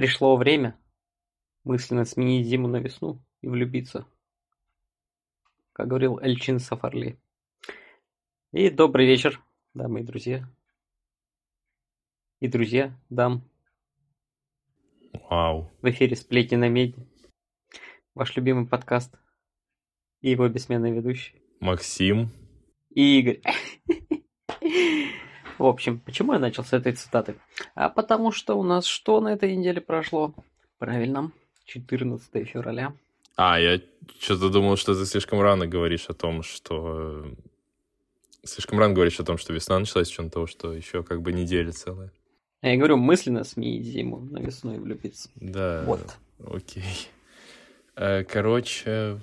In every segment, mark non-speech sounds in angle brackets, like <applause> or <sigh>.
Пришло время мысленно сменить зиму на весну и влюбиться, как говорил Эльчин Сафарли. И добрый вечер, дамы и друзья. И друзья, дам. Вау. В эфире «Сплетни на меди». Ваш любимый подкаст. И его бессменный ведущий. Максим. И Игорь. <laughs> В общем, почему я начал с этой цитаты? А потому что у нас что на этой неделе прошло? Правильно, 14 февраля. А, я что-то думал, что ты слишком рано говоришь о том, что... Слишком рано говоришь о том, что весна началась, учетом того, что еще как бы неделя целая. Я говорю, мысленно сменить зиму на весну и влюбиться. Да. Вот. Окей. Э, Короче,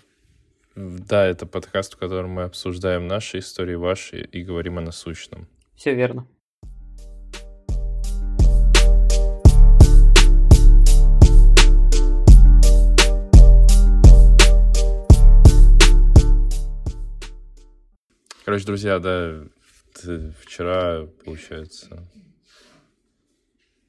да, это подкаст, в котором мы обсуждаем наши истории, ваши, и говорим о насущном. Все верно. Короче, друзья, да, вчера, получается...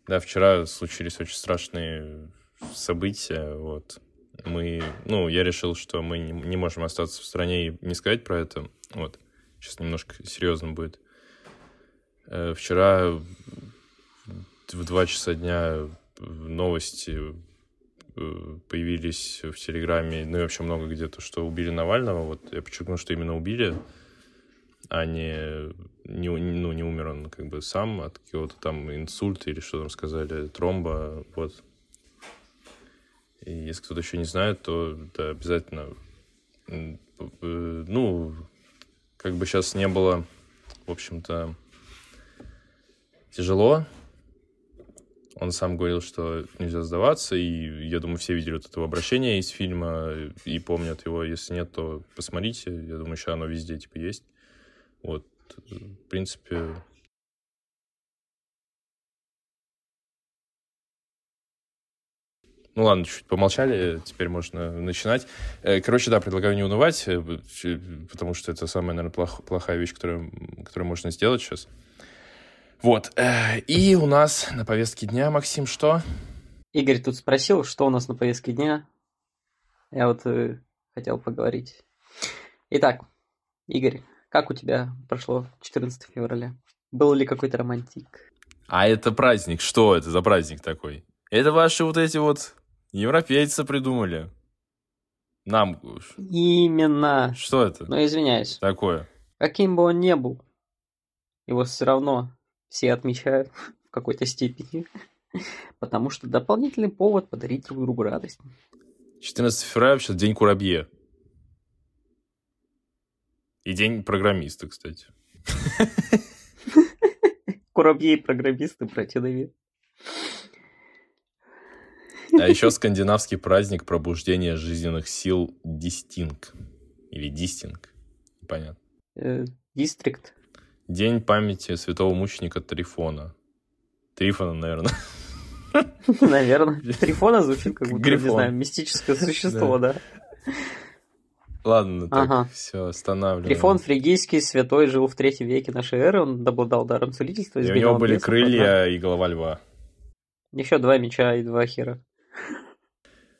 Да, вчера случились очень страшные события, вот. Мы, ну, я решил, что мы не можем остаться в стране и не сказать про это, вот. Сейчас немножко серьезно будет. Э, Вчера в два часа дня новости э, появились в Телеграме, ну и вообще много где-то, что убили Навального. Вот я подчеркну, что именно убили, а не, не, ну, не умер он как бы сам от какого-то там инсульта или что там сказали, тромба, вот. И если кто-то еще не знает, то да, обязательно, э, ну, как бы сейчас не было, в общем-то, тяжело. Он сам говорил, что нельзя сдаваться, и я думаю, все видели вот этого обращения из фильма и помнят его. Если нет, то посмотрите. Я думаю, еще оно везде типа есть. Вот, в принципе, Ну ладно, чуть помолчали, теперь можно начинать. Э, Короче, да, предлагаю не унывать, э, потому что это самая, наверное, плох- плохая вещь, которую, которую можно сделать сейчас. Вот. э, И у нас на повестке дня, Максим, что? Игорь тут спросил, что у нас на повестке дня. Я вот э, хотел поговорить. Итак, Игорь, как у тебя прошло 14 февраля? Был ли какой-то романтик? А это праздник. Что это за праздник такой? Это ваши вот эти вот европейцы придумали. Нам. Именно. Что это Но извиняюсь, такое? каким бы он ни был, его все равно все отмечают <laughs> в какой-то степени. Потому что дополнительный повод подарить друг другу радость. 14 февраля вообще день курабье. И день программиста, кстати. <laughs> Курабьи и программисты, братья Давид. А еще скандинавский праздник пробуждения жизненных сил Дистинг. Или Дистинг. Понятно. Э, Дистрикт. День памяти святого мученика Трифона. Трифона, наверное. <laughs> Наверное. Трифона звучит как будто, не знаю, мистическое <laughs> существо, да. Ладно, так, Ага. все, останавливаем. Трифон фригийский святой жил в третьем веке нашей эры, он обладал даром целительства. И у него были крылья и голова льва. Еще два меча и два хера.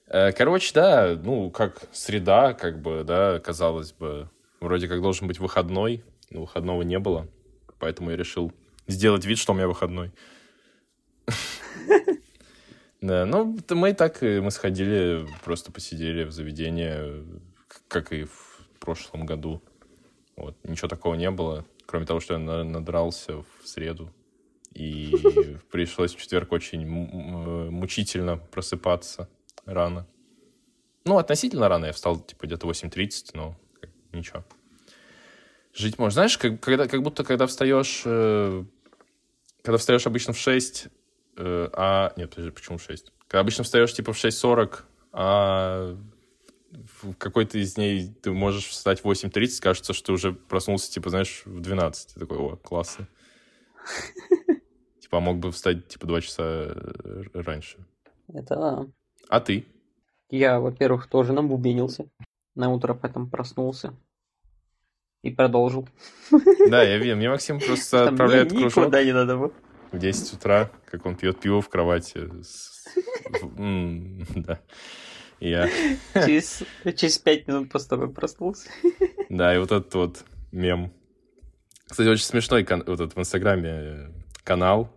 Э, Короче, да, ну, как среда, как бы, да, казалось бы, вроде как должен быть выходной, но выходного не было, поэтому я решил сделать вид, что у меня выходной. <laughs> Да, ну, мы и так, э, мы сходили, просто посидели в заведение, к- как и в прошлом году. Вот, ничего такого не было, кроме того, что я на- надрался в среду. И <laughs> пришлось в четверг очень мучительно просыпаться рано. Ну, относительно рано. Я встал, типа, где-то 8.30, но ничего. Жить можно. Знаешь, как, когда, как будто, когда встаешь... э, когда встаешь обычно в 6, э, а... Нет, подожди, почему в 6? Когда обычно встаешь, типа, в 6.40, а в какой-то из дней ты можешь встать в 8.30, кажется, что ты уже проснулся, типа, знаешь, в 12. Ты такой, о, классно. Типа, а мог бы встать, типа, два часа э, раньше. Это да. А ты? Я, во-первых, тоже набубенился. На утро потом проснулся. И продолжил. Да, я видел. Мне Максим просто Там отправляет ни- кружок Никуда не надо было. в 10 утра, как он пьет пиво в кровати с Да. Я... Через, через пять минут после того, как проснулся. Да, и вот этот вот мем. Кстати, очень смешной кан- вот этот в Инстаграме э, канал,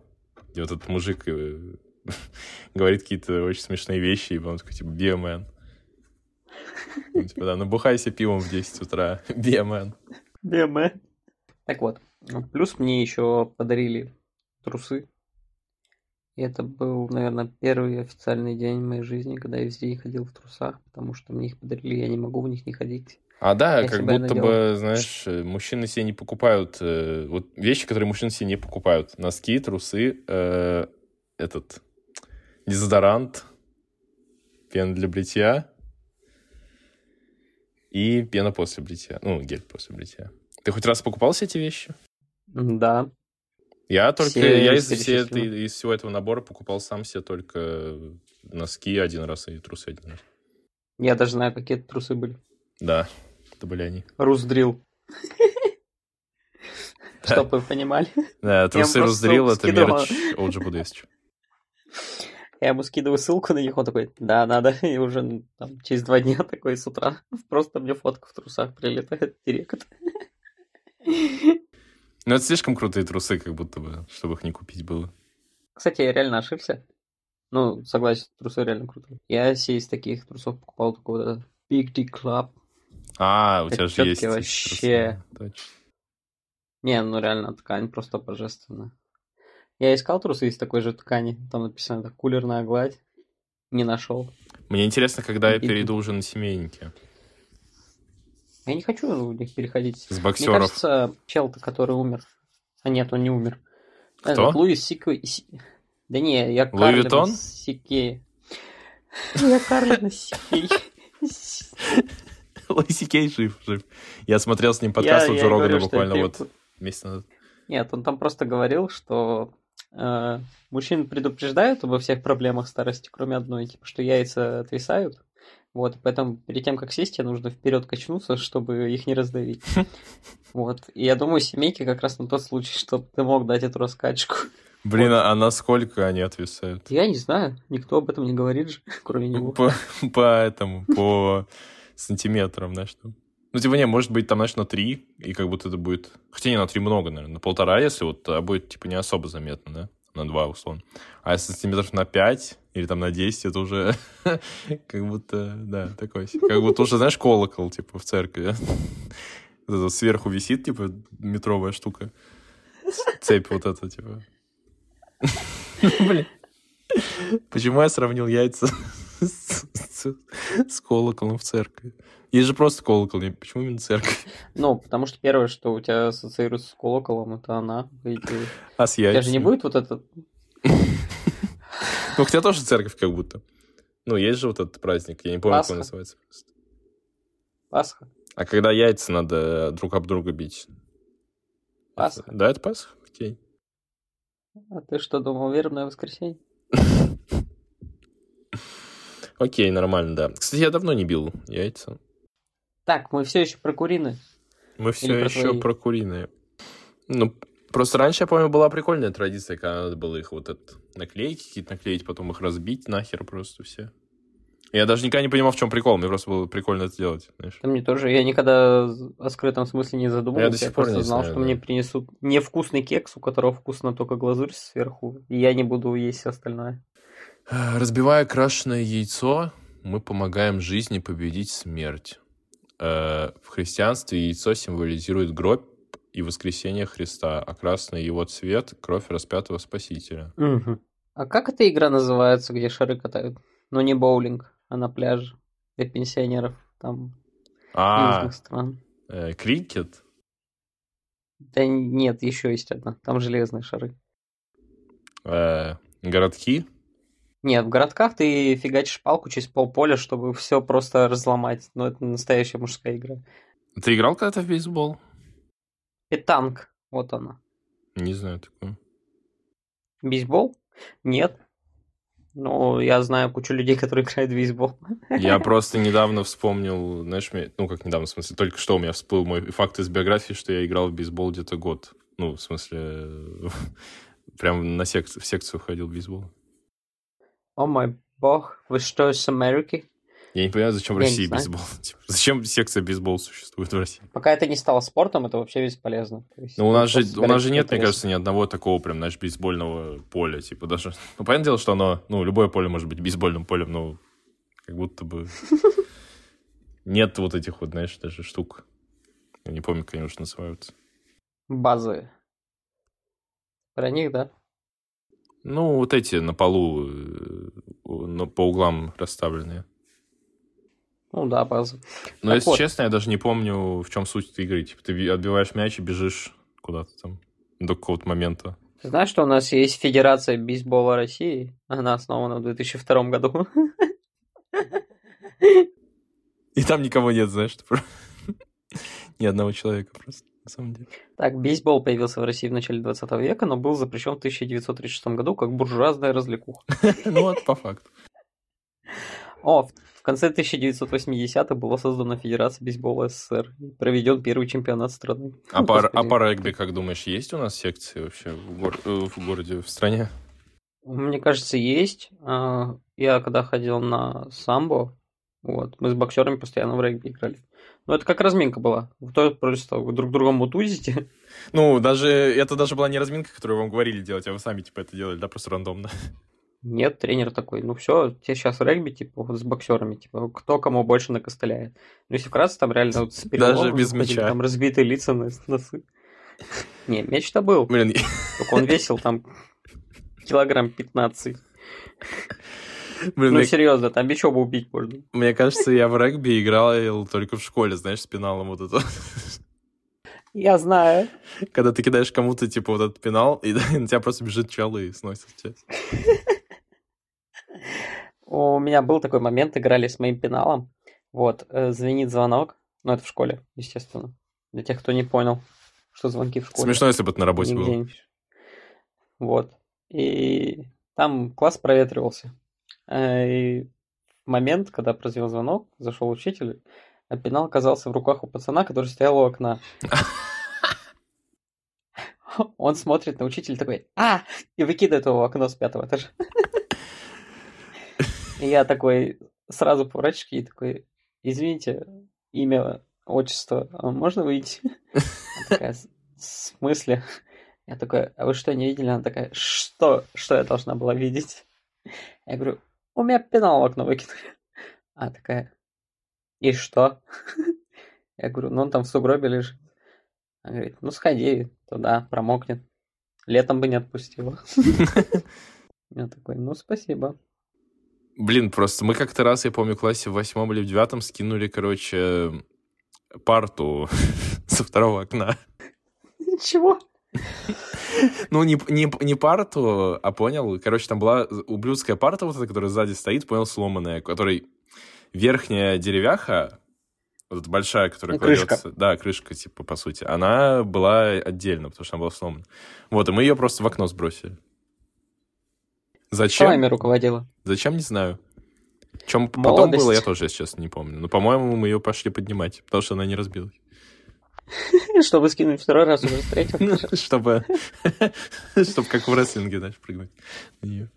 где вот этот мужик э, <laughs> говорит какие-то очень смешные вещи, и он такой, типа, биомен. Ну, типа, да, набухайся пивом в 10 утра, <laughs> биомен. Биомен. Так вот, плюс мне еще подарили трусы. И это был, наверное, первый официальный день в моей жизни, когда я везде ходил в трусах, потому что мне их подарили, я не могу в них не ходить. А да, Я как будто надела. бы, знаешь, э, мужчины себе не покупают... э, вот вещи, которые мужчины себе не покупают. Носки, трусы, э, этот... Дезодорант, пена для бритья и пена после бритья. Ну, гель после бритья. Ты хоть раз покупал все эти вещи? Да. Я только... Все я из, перечислил. этой- из всего этого набора покупал сам себе только носки один раз и трусы один раз. Я даже знаю, какие это трусы были. Да, это были они. Русдрил. Чтоб вы понимали. Да, трусы раздрил, это мерч Олджи Будвесич. Я ему скидываю ссылку на них, он такой, да, надо. <laughs> И уже ну, там, через два дня <laughs> такой с утра <laughs> просто мне фотка в трусах прилетает в директ. Ну, это слишком крутые трусы, как будто бы, чтобы их не купить было. Кстати, я реально ошибся. Ну, согласен, трусы реально крутые. Я себе из таких трусов покупал только вот этот Big D Club. А, у тебя же есть вообще. Не, ну реально, ткань просто божественная. Я искал трусы из такой же ткани. Там написано это кулерная гладь. Не нашел. Мне интересно, когда я перейду уже на семейники. Я не хочу в них переходить. С Мне боксеров. кажется, чел-то, который умер. А нет, он не умер. Кто? Этот Луис Сиквей... Си- Да не, я Луи Виттон? Сикей. Я Карлин Сикей. <laughs> Луиси Кей жив, жив. Я смотрел с ним подкаст у Джо Рогана буквально вот месяц назад. Нет, он там просто говорил, что э, мужчин предупреждают обо всех проблемах старости, кроме одной, типа, что яйца отвисают. Вот, поэтому перед тем, как сесть, тебе нужно вперед качнуться, чтобы их не раздавить. <laughs> Вот. И я думаю, семейки как раз на тот случай, <laughs> чтобы ты мог дать эту раскачку. Блин, а насколько они отвисают? Я не знаю, никто об этом не говорит же, <laughs> кроме него. По, по этому, по сантиметрам, знаешь, там. Ну, типа, не, может быть, там, знаешь, на 3, и как будто это будет... Хотя не, на 3 много, наверное. На полтора, если вот, а будет, типа, не особо заметно, да? На 2, условно. А если сантиметров на 5 или там на 10, это уже <laughs> как будто, да, такой. Как будто уже, знаешь, колокол, типа, в церкви. <laughs> Это сверху висит, типа, метровая штука. Цепь вот эта, типа. <laughs> Блин. Почему я сравнил яйца с колоколом в церкви? Есть же просто колокол, не- почему именно церковь? Ну, потому что первое, что у тебя ассоциируется с колоколом, это она. идее. А с У тебя же не яйцами? будет вот этот... Ну, хотя тоже церковь как будто. Ну, есть же вот этот праздник, я не помню, как он называется. Пасха. А когда яйца надо друг об друга бить? Пасха. Да, это Пасха? Окей. А ты что, думал, вербное воскресенье? <laughs> Окей, нормально, да. Кстати, я давно не бил яйца. Так, мы все еще про курины. Мы все про еще твои? про куриные. Ну, просто раньше, я помню, была прикольная традиция, когда надо было их вот это, наклейки какие-то наклеить, потом их разбить нахер просто все. Я даже никогда не понимал, в чем прикол, мне просто было прикольно это делать, знаешь. Да мне тоже, я никогда о скрытом смысле не задумывался. Я до сих пор просто не знал, знаю, что да. мне принесут невкусный кекс, у которого вкусно только глазурь сверху, и я не буду есть все остальное. Разбивая крашеное яйцо, мы помогаем жизни победить смерть. Э, В христианстве яйцо символизирует гроб и воскресение Христа, а красный его цвет — кровь распятого Спасителя. А как эта игра называется, где шары катают? Ну, не боулинг, а на пляже для пенсионеров там А, южных стран. э, крикет? Да нет, еще есть одна. Там железные шары. Э, Городки? Нет, в городках ты фигачишь палку через полполя, чтобы все просто разломать. Но это настоящая мужская игра. Ты играл когда-то в бейсбол? Петанг. Вот она. Не знаю такого. Бейсбол? Нет. Ну, я знаю кучу людей, которые играют в бейсбол. Я <laughs> просто недавно вспомнил, знаешь, мне, ну, как недавно, в смысле, только что у меня всплыл мой факт из биографии, что я играл в бейсбол где-то год. Ну, в смысле, <laughs> прям на секцию, в секцию ходил в бейсбол. О мой бог, вы что, из Америки? Я не понимаю, зачем в Я России бейсбол. <laughs> Типа, зачем секция бейсбол существует в России? Пока это не стало спортом, это вообще бесполезно. Ну, у нас же, у нас же нет, мне интерес. кажется, ни одного такого прям, знаешь, бейсбольного поля. Типа даже... <laughs> Ну, понятное дело, что оно... Ну, любое поле может быть бейсбольным полем, но как будто бы... <laughs> Нет вот этих вот, знаешь, даже штук. Я не помню, как они уж называются. Базы. Про них, да? Ну, вот эти на полу, э, на- по углам расставленные. Ну да, базы. Но, Так если вот. честно, я даже не помню, в чем суть этой игры. Типа, ты отбиваешь мяч и бежишь куда-то там до какого-то момента. Ты знаешь, что у нас есть Федерация бейсбола России? Она основана в 2002 году. И там никого нет, знаешь, <laughs> ни одного человека просто, на самом деле. Так, бейсбол появился в России в начале 20 века, но был запрещен в 1936 году как буржуазная развлекуха. <laughs> Ну, вот по факту. О, в конце 1980-х была создана Федерация бейсбола СССР проведен первый чемпионат страны. А по, а по регби, как думаешь, есть у нас секции вообще в, гор- э, в городе, в стране? Мне кажется, есть. А, Я когда ходил на самбо, вот, мы с боксерами постоянно в регби играли. Ну, это как разминка была. Вы то просто вы друг другом мутузите. <laughs> Ну, даже это даже была не разминка, которую вам говорили делать, а вы сами типа это делали, да, просто рандомно. Нет, тренер такой, ну все, тебе сейчас регби, типа, вот с боксерами, типа, кто кому больше накостыляет. Ну, если вкратце, там реально вот с переломом без мяча. Там разбитые лица, на- носы. Не, мяч-то был, Блин, <laughs> только он весил там килограмм 15. Блин, Ну, мне, серьезно, там бичом убить можно. мне кажется, я в регби играл только в школе, знаешь, с пеналом вот это. Я знаю. Когда ты кидаешь кому-то, типа, вот этот пенал, и <laughs> на тебя просто бежит чел и сносит тебя. У меня был такой момент, играли с моим пеналом. Вот, э, звенит звонок. Ну, это в школе, естественно. Для тех, кто не понял, что звонки в школе. Смешно, если бы это на работе Нигде было. не. Вот. И там класс проветривался. Э, И в момент, когда прозвел звонок, зашел учитель, а пенал оказался в руках у пацана, который стоял у окна. <laughs> Он смотрит на учителя такой, а, и выкидывает его в окно с пятого этажа. И я такой сразу поворачиваюсь и такой, извините, имя, отчество, а можно выйти? Она такая, в смысле? Я такой, а вы что, не видели? Она такая, что? Что я должна была видеть? Я говорю, у меня пенал в окно выкинули. Она <laughs> такая, и что? <laughs> Я говорю, ну он там в сугробе лежит. Она говорит, ну сходи туда, промокнет. Летом бы не отпустила. <laughs> Я такой, ну спасибо. Блин, просто мы как-то раз, я помню, в классе в восьмом или в девятом скинули, короче, парту со второго окна. Чего? Ну, не, не, не парту, а понял, короче, там была ублюдская парта вот эта, которая сзади стоит, понял, сломанная, которой верхняя деревяха, вот эта большая, которая Ну, крышка. кладется, да, крышка, типа, по сути, она была отдельно, потому что она была сломана. Вот, и мы ее просто в окно сбросили. Зачем? Вами руководила. Зачем, не знаю. В чем потом Молодость. было, я тоже, если честно, не помню. Но, по-моему, мы ее пошли поднимать, потому что она не разбилась. <laughs> Чтобы скинуть второй раз уже с третьего. Чтобы, <laughs> чтобы как в рестлинге, знаешь, прыгнуть на нее.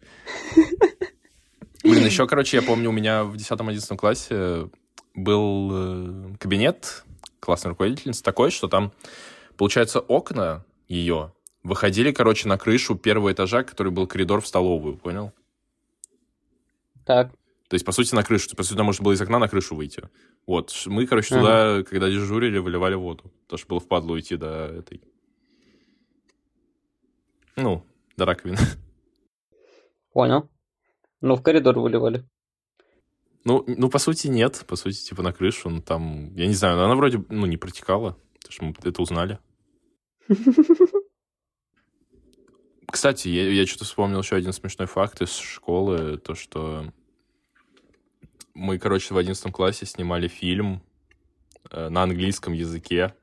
Блин, еще, короче, я помню, у меня в 10-11 классе был э, кабинет классной руководительницы такой, что там, получается, окна ее выходили, короче, на крышу первого этажа, который был коридор в столовую, понял? Так, То есть, по сути, на крышу. По сути, туда можно было из окна на крышу выйти. Вот. Мы, короче, Ага. туда, когда дежурили, выливали воду. Потому что было впадло идти до этой... Ну, до раковины. <laughs> понял. Ну, в коридор выливали. Ну, ну, по сути, нет. По сути, типа на крышу. Ну, там, я не знаю, она вроде, ну, не протекала. Потому что мы это узнали. <laughs> Кстати, я, я что-то вспомнил еще один смешной факт из школы. То, что мы, короче, в 11 классе снимали фильм э, на английском языке.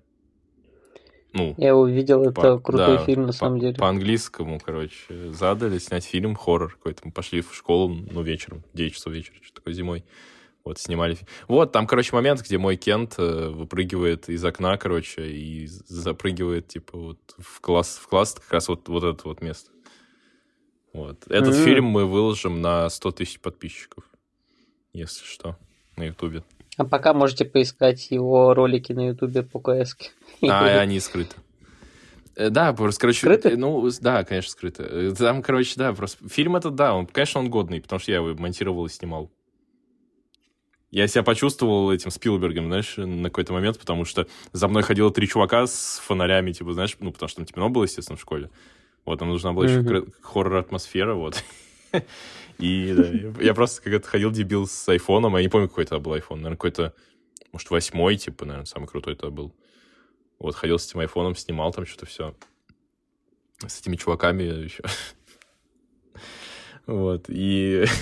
Ну, Я увидел, это По- крутой да, фильм на по- самом деле. По-английскому, короче, задали снять фильм, хоррор какой-то. Мы пошли в школу, ну, вечером, 9 часов вечера, что такое зимой. Вот, снимали. Вот, там, короче, момент, где мой Кент э, выпрыгивает из окна, короче, и запрыгивает, типа, вот в класс, в класс как раз вот, вот это вот место. Вот. Этот М. фильм мы выложим на 100 тысяч подписчиков, если что, на Ютубе. А пока можете поискать его ролики на ютубе по КС. А, <laughs> они скрыты. Э, Да, просто, короче, Скрыты? э, ну, да, конечно, скрыто. Э, Там, короче, да, просто фильм этот, да, он, конечно, он годный, потому что я его монтировал и снимал. Я себя почувствовал этим Спилбергом, знаешь, на какой-то момент, потому что за мной ходило три чувака с фонарями, типа, знаешь, ну, потому что там темно было, естественно, в школе. Вот, нам нужна была еще Мгм. кра- хоррор-атмосфера, вот. <laughs> <laughs> И да, я- просто как-то ходил дебил с айфоном, я не помню, какой это был айфон, наверное, какой-то, может, восьмой, типа, наверное, самый крутой это был. Вот, ходил с этим айфоном, снимал там что-то все. С этими чуваками еще. <laughs> Вот, и... <laughs>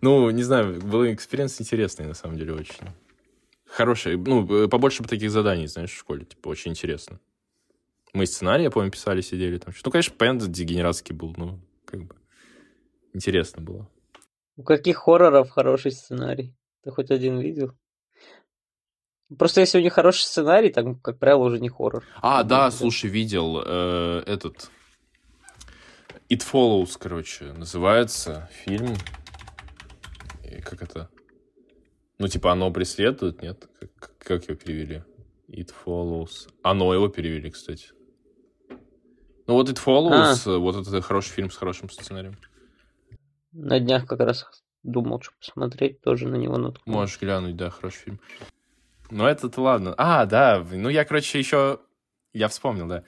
Ну, не знаю, был experience интересный, на самом деле, очень. Хороший, ну, побольше бы таких заданий, знаешь, в школе, типа, очень интересно. Мы сценарий, я помню, писали, сидели там. Ну, конечно, понятно, дегенератский был, ну, как бы, интересно было. У каких хорроров хороший сценарий? Ты хоть один видел? Просто если у них хороший сценарий, там, как правило, уже не хоррор. А, Ну, да, да. слушай, видел э, этот It Follows, короче, называется фильм. И как это? Ну, типа, оно преследует, нет? Как, как его перевели? It Follows. Оно его перевели, кстати. Ну, вот It Follows, э, вот это хороший фильм с хорошим сценарием. На днях как раз думал, что посмотреть, тоже на него наткнулся. Можешь глянуть, да, хороший фильм. Ну, это-то ладно. А, да, ну я, короче, еще... Я вспомнил, да.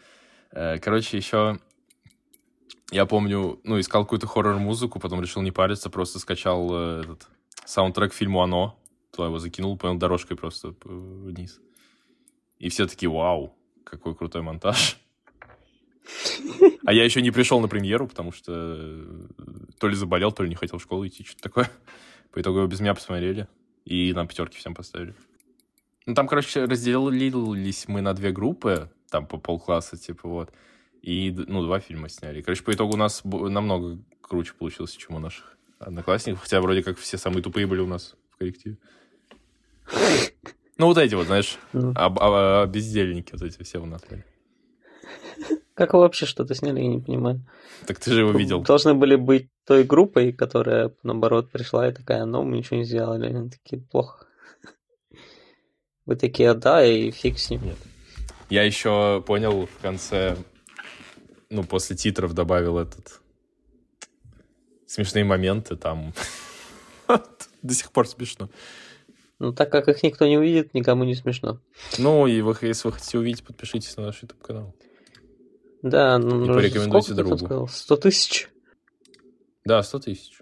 Э, Короче, еще... Я помню, ну, искал какую-то хоррор-музыку, потом решил не париться, просто скачал э, этот саундтрек фильму «Оно», туда его закинул, понял, дорожкой просто п- вниз. И все таки вау, какой крутой монтаж. А я еще не пришел на премьеру, потому что э, то ли заболел, то ли не хотел в школу идти, что-то такое. По итогу его без меня посмотрели. И нам пятерки всем поставили. Ну, там, короче, разделились мы на две группы, там по полкласса, типа, вот. И, ну, два фильма сняли. Короче, по итогу у нас намного круче получилось, чем у наших одноклассников. Хотя вроде как все самые тупые были у нас в коллективе. Ну, вот эти вот, знаешь, бездельники вот эти все у нас были. Как вы вообще что-то сняли, я не понимаю. Так ты же его видел. Должны были быть той группой, которая, наоборот, пришла и такая, ну, мы ничего не сделали. Они такие, плохо. <laughs> Вы такие, да, и фиг с ним. Я еще понял в конце, ну, после титров добавил этот смешные моменты там. <laughs> До сих пор смешно. Ну, так как их никто не увидит, никому не смешно. Ну, и вы, если вы хотите увидеть, подпишитесь на наш YouTube-канал. Да, ну, И ну, порекомендуйте сколько ты другу. там сказал? 100 тысяч? Да, 100 тысяч.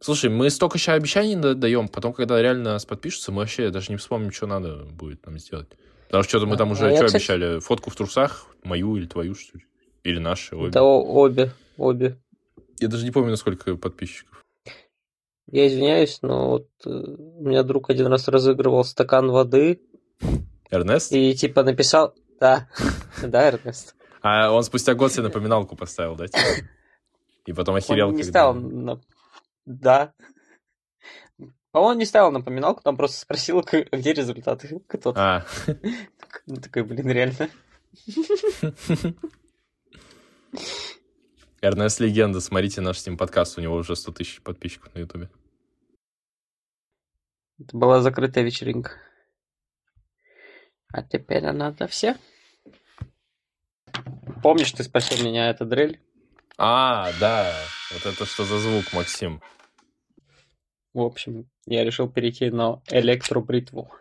Слушай, мы столько еще обещаний да- даем, потом, когда реально нас подпишутся, мы вообще даже не вспомним, что надо будет нам сделать. Потому что что-то мы там А, уже, а я, что кстати- обещали? Фотку в трусах? Мою или твою, что ли? Или наши, обе. Да, обе, обе. Я даже не помню, насколько подписчиков. Я извиняюсь, но вот э, у меня друг один раз разыгрывал стакан воды Эрнест? и типа написал... Да, <laughs> да, Эрнест. А он спустя год себе напоминалку поставил, да? типа? И потом охерел, Он не когда- на... Да. По-моему, не ставил напоминалку, там просто спросил, где результаты. <laughs> Кто-то. А, Ну, такой, блин, реально. <laughs> Эрнест Легенда, смотрите наш с ним подкаст, у него уже 100 тысяч подписчиков на Ютубе. Это была закрытая вечеринка. А теперь она для всех. Помнишь, ты спросил меня, это дрель? А, да, вот это что за звук, Максим? В общем, я решил перейти на электробритву.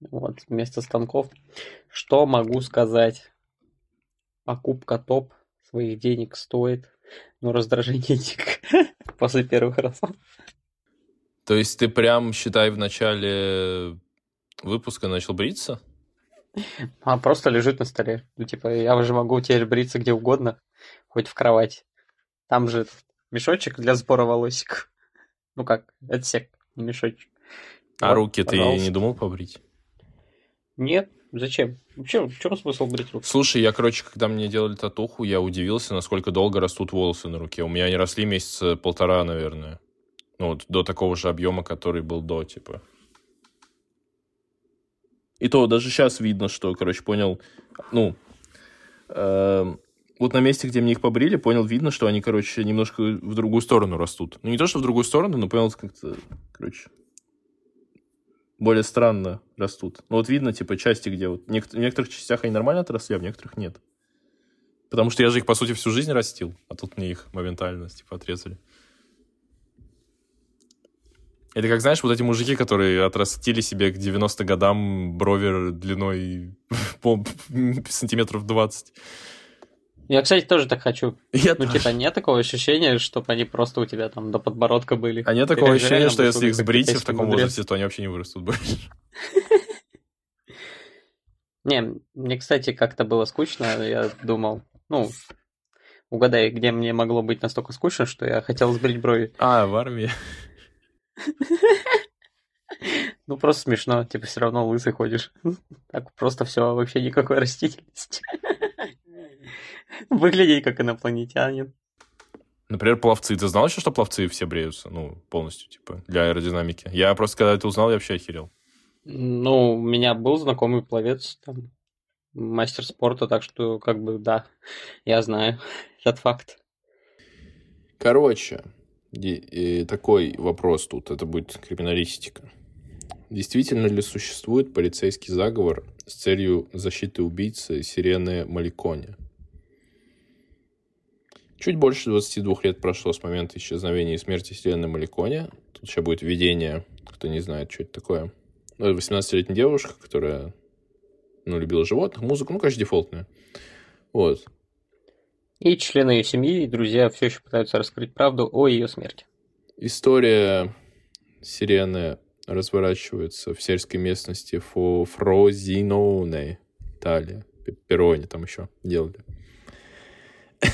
Вот, вместо станков. Что могу сказать? Покупка топ своих денег стоит, но раздражение <laughs> дико после первых разов. То есть ты прям, считай, в начале выпуска начал бриться? <laughs> А просто лежит на столе. Ну, типа, я уже могу теперь бриться где угодно, хоть в кровати. Там же мешочек для сбора волосик. <laughs> Ну как, отсек, не мешочек. А Вот, руки ты не думал побрить? Нет, зачем? Вообще, в чем смысл брить руки? Слушай, я, короче, когда мне делали татуху, я удивился, насколько долго растут волосы на руке. У меня они росли месяца полтора, наверное. Ну, вот до такого же объема, который был до, типа. И то даже сейчас видно, что, короче, понял, ну, Эм, вот на месте, где мне их побрили, понял, видно, что они, короче, немножко в другую сторону растут. Ну, не то, что в другую сторону, но понял, как-то, короче, более странно растут. Ну, вот видно, типа, части, где вот... В некоторых частях они нормально отросли, а в некоторых нет. Потому что я же их, по сути, всю жизнь растил, а тут мне их моментально, типа, отрезали. Это как, знаешь, вот эти мужики, которые отрастили себе к 90 годам бровер длиной <laughs> по сантиметров 20. Я, кстати, тоже так хочу. Я ну, тоже. типа, нет такого ощущения, чтобы они просто у тебя там до подбородка были. А нет такого Или ощущения, что если их сбрить в таком мудрец? возрасте, то они вообще не вырастут больше. <laughs> Не, мне, кстати, как-то было скучно, я думал, ну, угадай, где мне могло быть настолько скучно, что я хотел сбрить брови. А, в армии. <laughs> Ну, просто смешно, типа, все равно лысый ходишь. <laughs> Так просто все, вообще никакой растительности. <laughs> Выглядеть как инопланетянин. Например, пловцы. Ты знал еще, что пловцы все бреются? Ну, полностью, типа, для аэродинамики. Я просто, когда это узнал, я вообще охерел. Ну, у меня был знакомый пловец, там, мастер спорта, так что, как бы, да, я знаю этот факт. Короче, ди- э, такой вопрос тут. Это будет криминалистика. Действительно ли существует полицейский заговор с целью защиты убийцы Сирены Маликони? Чуть больше 22 лет прошло с момента исчезновения и смерти Сирены Маликони. Тут сейчас будет введение, кто не знает, что это такое. Ну, это 18-летняя девушка, которая ну, любила животных, музыку, ну, конечно, дефолтная. Вот. И члены ее семьи и друзья все еще пытаются раскрыть правду о ее смерти. История сирены разворачивается в сельской местности Фо Фрозиноне, Италия. Пероне там еще делали. <laughs>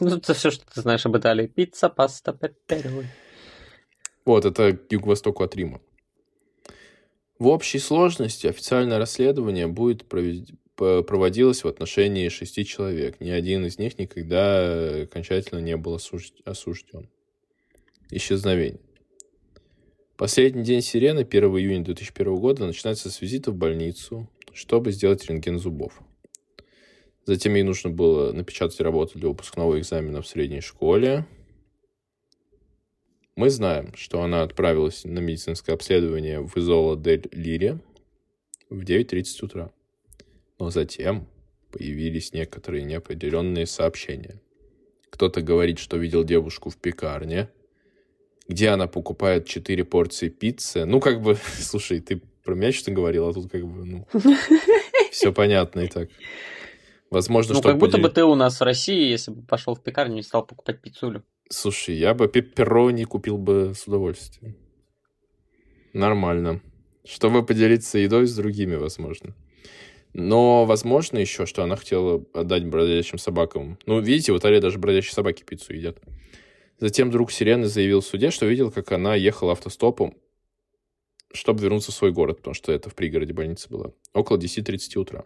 Ну, это все, что ты знаешь об Италии. Пицца, паста, пепперони. Вот, это к юго-востоку от Рима. В общей сложности официальное расследование будет провед- проводилось в отношении шести человек. Ни один из них никогда окончательно не был осуж- осужден. Исчезновение. Последний день сирены, 1 июня 2001 года, начинается с визита в больницу, чтобы сделать рентген зубов. Затем ей нужно было напечатать работу для выпускного экзамена в средней школе. Мы знаем, что она отправилась на медицинское обследование в Изола дель Лире в 9.30 утра. Но затем появились некоторые неопределенные сообщения. Кто-то говорит, что видел девушку в пекарне, где она покупает 4 порции пиццы. Ну, как бы, <laughs> слушай, ты про меня что-то говорил, а тут как бы, ну, <laughs> все понятно и так. Возможно, Ну, что... как будто бы ты у нас в России, если бы пошел в пекарню и стал покупать пиццулю. Слушай, я бы пепперони купил бы с удовольствием. Нормально. Чтобы поделиться едой с другими, возможно. Но возможно еще, что она хотела отдать бродячим собакам. Ну, видите, в Италии даже бродячие собаки пиццу едят. Затем друг Сирены заявил в суде, что видел, как она ехала автостопом, чтобы вернуться в свой город, потому что это в пригороде больницы было, около 10.30 утра.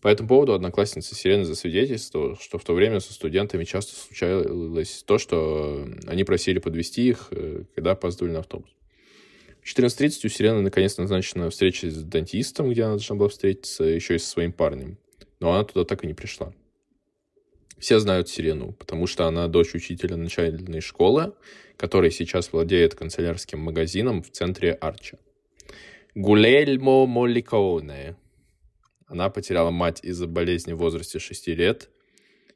По этому поводу одноклассница Сирены засвидетельствовала, что в то время со студентами часто случалось то, что они просили подвести их, э, когда опаздывали на автобус. В 14.30 у Сирены наконец назначена встреча с дантистом, где она должна была встретиться еще и со своим парнем. Но она туда так и не пришла. Все знают Сирену, потому что она дочь учителя начальной школы, который сейчас владеет канцелярским магазином в центре Арча. Гулельмо Молликоне. Она потеряла мать из-за болезни в возрасте 6 лет.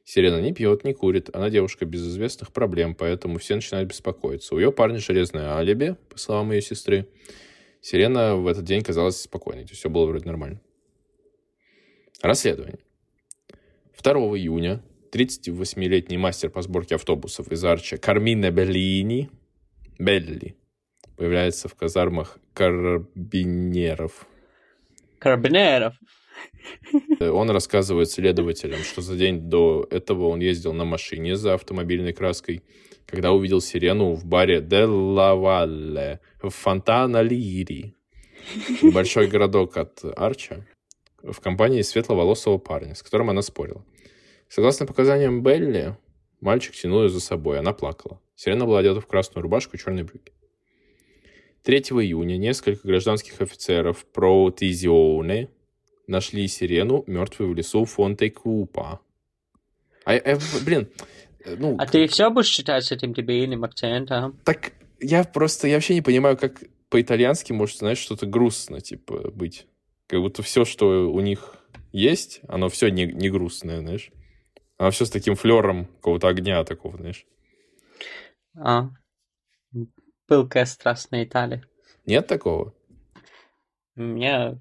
Сирена не пьет, не курит. Она девушка без известных проблем, поэтому все начинают беспокоиться. У ее парня железное алиби, по словам ее сестры. Сирена в этот день казалась спокойной, то есть все было вроде нормально. Расследование. 2 июня 38-летний мастер по сборке автобусов из Арча Кармина Беллини Белли появляется в казармах карабинеров. Карабинеров. Он рассказывает следователям, что за день до этого он ездил на машине за автомобильной краской, когда увидел сирену в баре Делла Валле в Фонтана Лири, большой городок от Арча, в компании светловолосого парня, с которым она спорила. Согласно показаниям Белли, мальчик тянул ее за собой, она плакала. Сирена была одета в красную рубашку и черные брюки. 3 июня несколько гражданских офицеров Протизионе нашли сирену мертвую в лесу Фонте-Купа. А, а, блин, э, ну... А ты все будешь читать с этим дебильным акцентом? Так я просто, я вообще не понимаю, как по-итальянски может, знаешь, что-то грустно, типа, быть. Как будто все, что у них есть, оно все не, не грустное, знаешь. Оно все с таким флером какого-то огня такого, знаешь. А. Пылкая страстная Италия. Нет такого? У меня...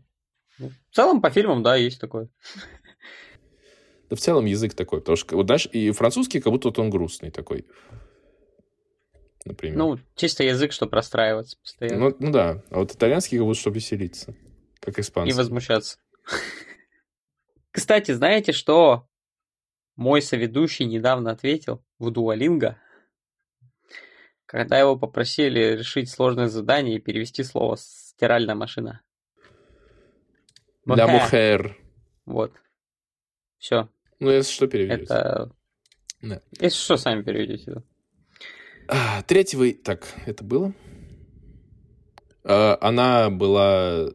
ну, В целом, по фильмам, да, есть такое. Да в целом язык такой, потому что, вот знаешь, и французский, как будто вот он грустный такой. Например. Ну, чисто язык, чтобы расстраиваться постоянно. ну, ну да, а вот итальянский как будто, чтобы веселиться, как И испанский. возмущаться. <laughs> Кстати, знаете, что мой соведущий недавно ответил в Дуолинго, когда его попросили решить сложное задание и перевести слово «стиральная машина». Для мухер. Вот. Все. Ну, если что, переведете. Это... Да. Если что, сами переведете. да. А, Третьего... Так, это было? А, Она была...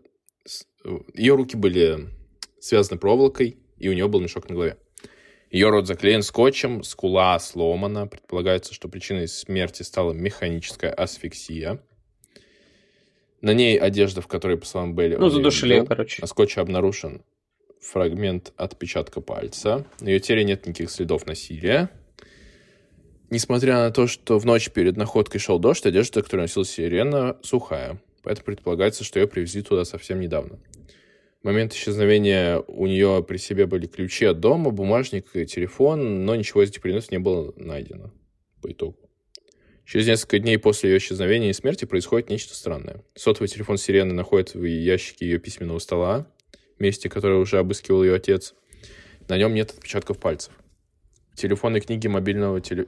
Ее руки были связаны проволокой, и у нее был мешок на голове. Ее рот заклеен скотчем, скула сломана. Предполагается, что причиной смерти стала механическая асфиксия. На ней одежда, в которой, по словам Белли, Ну, задушили ее, короче. На скотче обнаружен фрагмент отпечатка пальца. На ее теле нет никаких следов насилия. Несмотря на то, что в ночь перед находкой шел дождь, одежда, которую носила Сирена, сухая. Поэтому предполагается, что ее привезли туда совсем недавно. В момент исчезновения у нее при себе были ключи от дома, бумажник и телефон, но ничего из этих предметов не было найдено по итогу. Через несколько дней после ее исчезновения и смерти происходит нечто странное. Сотовый телефон Сирены находят в ящике ее письменного стола, месте, которое уже обыскивал ее отец. На нем нет отпечатков пальцев. В телефонной книге мобильного теле...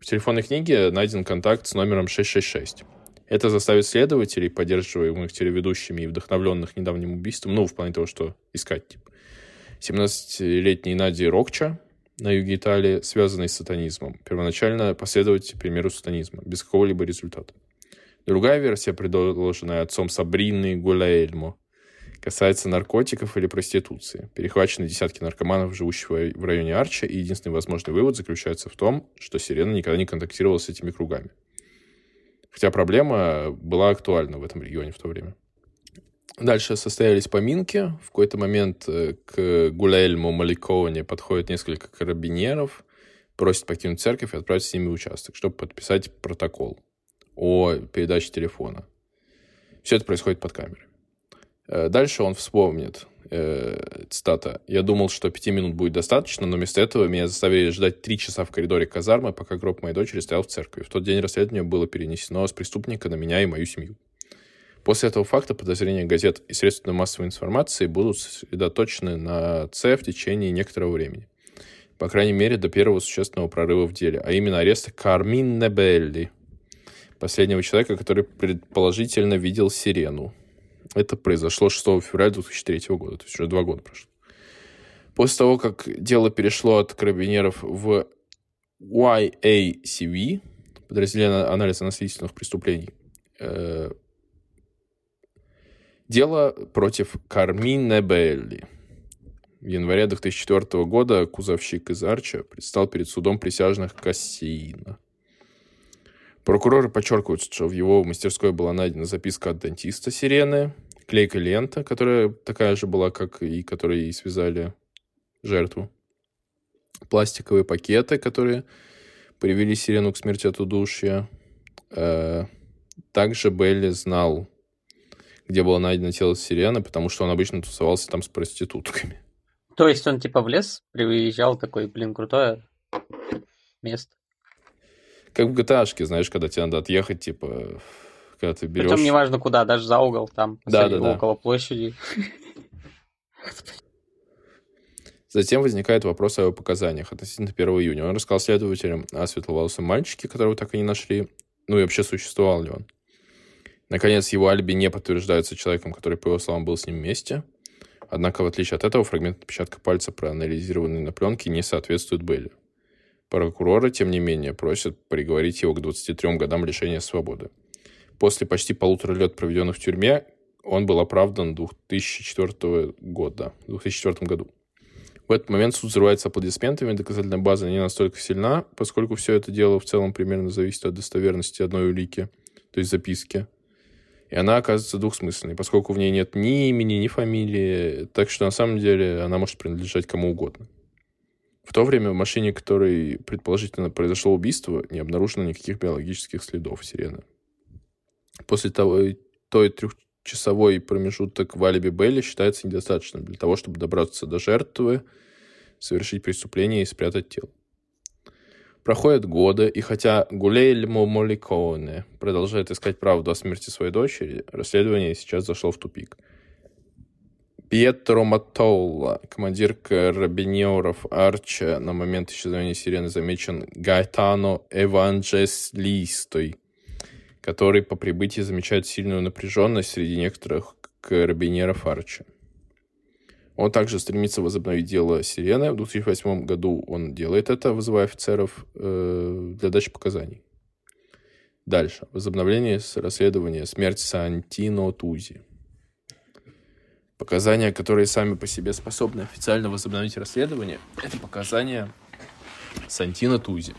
В телефонной книге найден контакт с номером 666. Это заставит следователей, поддерживаемых телеведущими и вдохновленных недавним убийством, ну, в плане того, что искать, типа, 17-летней Нади Рокча на юге Италии, связанной с сатанизмом. Первоначально последовать примеру сатанизма, без какого-либо результата. Другая версия, предложенная отцом Сабрины Гуляэльмо, касается наркотиков или проституции. Перехвачены десятки наркоманов, живущих в районе Арча, и единственный возможный вывод заключается в том, что Сирена никогда не контактировала с этими кругами. Хотя проблема была актуальна в этом регионе в то время. Дальше состоялись поминки. В какой-то момент э, к Гулельму Маликоване подходит несколько карабинеров, просят покинуть церковь и отправиться с ними в участок, чтобы подписать протокол о передаче телефона. Все это происходит под камерой. Э, Дальше он вспомнит, э, цитата, «Я думал, что пяти минут будет достаточно, но вместо этого меня заставили ждать три часа в коридоре казармы, пока гроб моей дочери стоял в церкви. В тот день расследование было перенесено с преступника на меня и мою семью. После этого факта подозрения газет и средств массовой информации будут сосредоточены на С в течение некоторого времени. По крайней мере, до первого существенного прорыва в деле, а именно ареста Кармин Небелли, последнего человека, который предположительно видел сирену. Это произошло 6 февраля 2003 года, то есть уже два года прошло. После того, как дело перешло от карабинеров в YACV, подразделение анализа наследственных преступлений, э, дело против Кармине Белли. В январе 2004 года кузовщик из Арча предстал перед судом присяжных Кассиина. Прокуроры подчеркивают, что в его мастерской была найдена записка от дантиста Сирены, клейкая лента, которая такая же была, как и которой и связали жертву, пластиковые пакеты, которые привели Сирену к смерти от удушья. Э, Также Белли знал, где было найдено тело Сирены, потому что он обычно тусовался там с проститутками. То есть он типа в лес приезжал такой, блин, крутое место. Как в GTA, знаешь, когда тебе надо отъехать, типа, когда ты берешь... Причем неважно куда, даже за угол, там, Да, да, да. около площади. Затем возникает вопрос о его показаниях относительно 1 июня. Он рассказал следователям о светловолосом мальчике, которого так и не нашли. Ну и вообще существовал ли он. Наконец, его алиби не подтверждается человеком, который, по его словам, был с ним вместе. Однако, в отличие от этого, фрагмент отпечатка пальца, проанализированный на пленке, не соответствует Белли. Прокуроры, тем не менее, просят приговорить его к 23 годам лишения свободы. После почти полутора лет, проведенных в тюрьме, он был оправдан 2004 года, в 2004 году. В этот момент суд взрывается аплодисментами, доказательная база не настолько сильна, поскольку все это дело в целом примерно зависит от достоверности одной улики, то есть записки. И она оказывается двухсмысленной, поскольку в ней нет ни имени, ни фамилии, так что на самом деле она может принадлежать кому угодно. В то время в машине, которой предположительно произошло убийство, не обнаружено никаких биологических следов сирены. После того, той трехчасовой промежуток в алиби Белли считается недостаточным для того, чтобы добраться до жертвы, совершить преступление и спрятать тело. Проходят годы, и хотя Гулейльмо Моликоне продолжает искать правду о смерти своей дочери, расследование сейчас зашло в тупик – Пьетро Матолла, командир карабинеров Арча, на момент исчезновения сирены замечен Гайтано Эванджелистой, который по прибытии замечает сильную напряженность среди некоторых карабинеров Арча. Он также стремится возобновить дело Сирены. В 2008 году он делает это, вызывая офицеров э, для дачи показаний. Дальше. Возобновление расследования смерти Сантино Тузи. Показания, которые сами по себе способны официально возобновить расследование, это показания Сантина Тузи,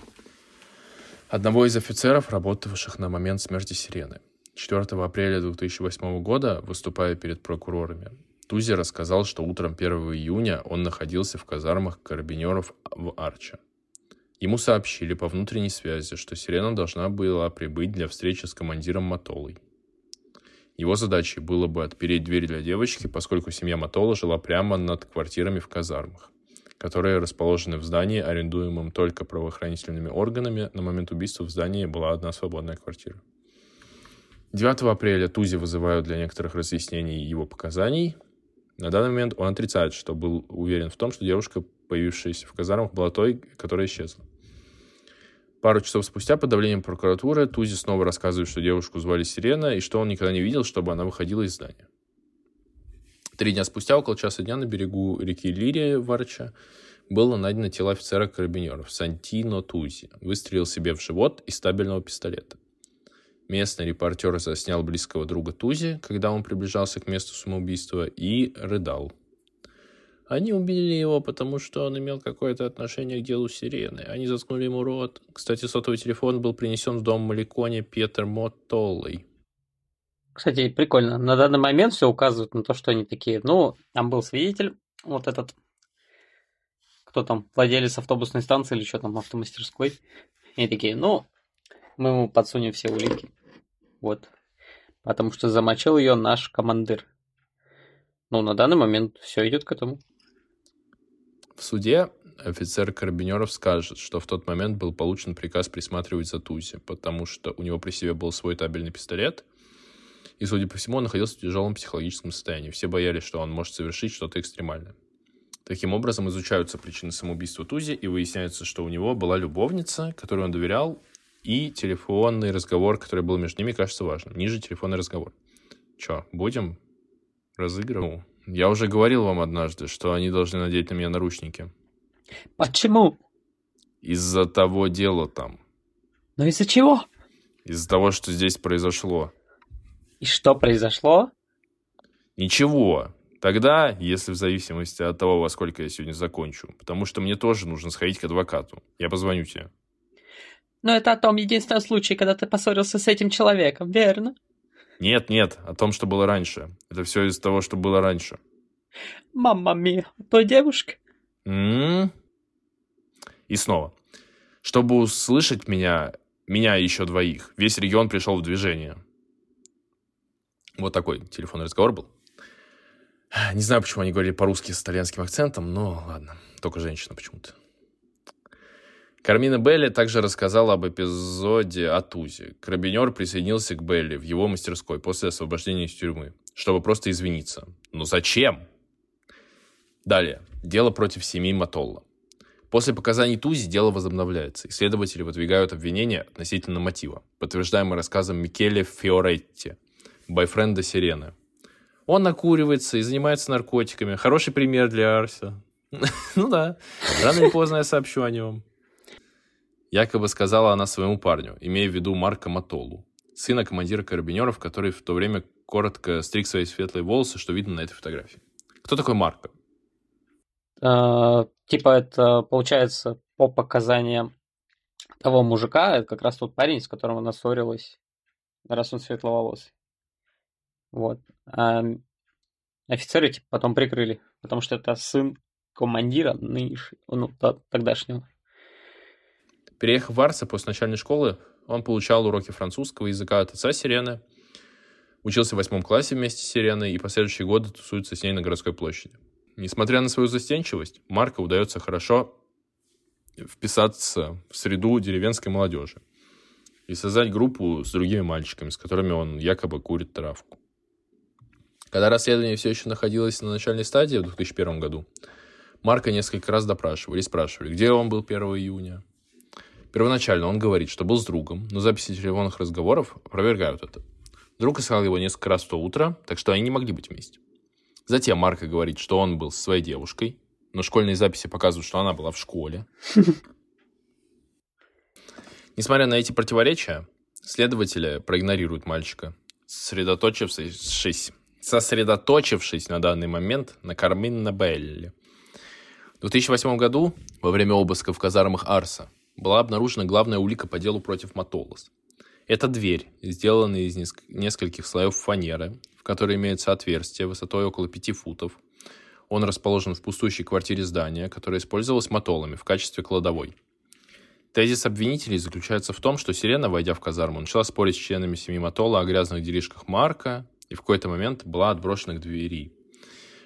одного из офицеров, работавших на момент смерти Сирены. 4 апреля 2008 года, выступая перед прокурорами, Тузи рассказал, что утром 1 июня он находился в казармах карабинеров в Арче. Ему сообщили по внутренней связи, что Сирена должна была прибыть для встречи с командиром Матолой. Его задачей было бы отпереть дверь для девочки, поскольку семья Матола жила прямо над квартирами в казармах, которые расположены в здании, арендуемом только правоохранительными органами. На момент убийства в здании была одна свободная квартира. 9 апреля Тузи вызывают для некоторых разъяснений его показаний. На данный момент он отрицает, что был уверен в том, что девушка, появившаяся в казармах, была той, которая исчезла. Пару часов спустя, под давлением прокуратуры, Тузи снова рассказывает, что девушку звали Сирена и что он никогда не видел, чтобы она выходила из здания. Три дня спустя, около часа дня, на берегу реки Лирия в Арча, было найдено тело офицера карабинеров Сантино Тузи. Выстрелил себе в живот из стабильного пистолета. Местный репортер заснял близкого друга Тузи, когда он приближался к месту самоубийства, и рыдал. Они убили его, потому что он имел какое-то отношение к делу Сирены. Они заткнули ему рот. Кстати, сотовый телефон был принесен в дом Маликоне Петер Моттоллой. Кстати, прикольно. На данный момент все указывает на то, что они такие. Ну, там был свидетель, вот этот, кто там, владелец автобусной станции или что там, автомастерской. Они такие, ну, мы ему подсунем все улики. Вот. Потому что замочил ее наш командир. Ну, на данный момент все идет к этому. В суде офицер Карабинеров скажет, что в тот момент был получен приказ присматривать за Тузи, потому что у него при себе был свой табельный пистолет, и, судя по всему, он находился в тяжелом психологическом состоянии. Все боялись, что он может совершить что-то экстремальное. Таким образом, изучаются причины самоубийства Тузи, и выясняется, что у него была любовница, которой он доверял, и телефонный разговор, который был между ними, кажется важным. Ниже телефонный разговор. Че, будем разыгрывать? Я уже говорил вам однажды, что они должны надеть на меня наручники. Почему? Из-за того дела там. Но из-за чего? Из-за того, что здесь произошло. И что произошло? Ничего. Тогда, если в зависимости от того, во сколько я сегодня закончу. Потому что мне тоже нужно сходить к адвокату. Я позвоню тебе. Но это о том единственном случае, когда ты поссорился с этим человеком, верно? Нет, нет, о том, что было раньше. Это все из того, что было раньше. Мамма мия, той девушка. М-м-м. И снова. Чтобы услышать меня, меня и еще двоих, весь регион пришел в движение. Вот такой телефонный разговор был. Не знаю, почему они говорили по-русски с итальянским акцентом, но ладно. Только женщина почему-то. Кармина Белли также рассказала об эпизоде о Тузе. Карабинер присоединился к Белли в его мастерской после освобождения из тюрьмы, чтобы просто извиниться. Но зачем? Далее. Дело против семьи Матолла. После показаний Тузи дело возобновляется. Исследователи выдвигают обвинения относительно мотива, подтверждаемые рассказом Микеле Фиоретти, бойфренда Сирены. Он накуривается и занимается наркотиками. Хороший пример для Арса. <laughs> Ну да, рано или поздно я сообщу о нем. Якобы сказала она своему парню, имея в виду Марка Матолу, сына командира карабинеров, который в то время коротко стриг свои светлые волосы, что видно на этой фотографии. Кто такой Марко? А, типа это получается по показаниям того мужика, это как раз тот парень, с которым она ссорилась, раз он светловолосый. Вот. А офицеры типа потом прикрыли, потому что это сын командира нынешнего, ну, тогдашнего. Переехав в Арсе после начальной школы, он получал уроки французского языка от отца Сирены, учился в восьмом классе вместе с Сиреной и последующие годы тусуется с ней на городской площади. Несмотря на свою застенчивость, Марко удается хорошо вписаться в среду деревенской молодежи и создать группу с другими мальчиками, с которыми он якобы курит травку. Когда расследование все еще находилось на начальной стадии в 2001 году, Марка несколько раз допрашивали и спрашивали, где он был 1 июня. Первоначально он говорит, что был с другом, но записи телефонных разговоров опровергают это. Друг искал его несколько раз в то утро, так что они не могли быть вместе. Затем Марка говорит, что он был со своей девушкой, но школьные записи показывают, что она была в школе. <laughs> Несмотря на эти противоречия, следователи проигнорируют мальчика, сосредоточившись, сосредоточившись на данный момент на Кармин Набелле. В 2008 году, во время обыска в казармах Арса, была обнаружена главная улика по делу против Матолос. Это дверь, сделанная из нескольких слоев фанеры, в которой имеется отверстие высотой около 5 футов. Он расположен в пустующей квартире здания, которая использовалась матолами в качестве кладовой. Тезис обвинителей заключается в том, что Сирена, войдя в казарму, начала спорить с членами семьи Матола о грязных делишках Марка и в какой-то момент была отброшена к двери,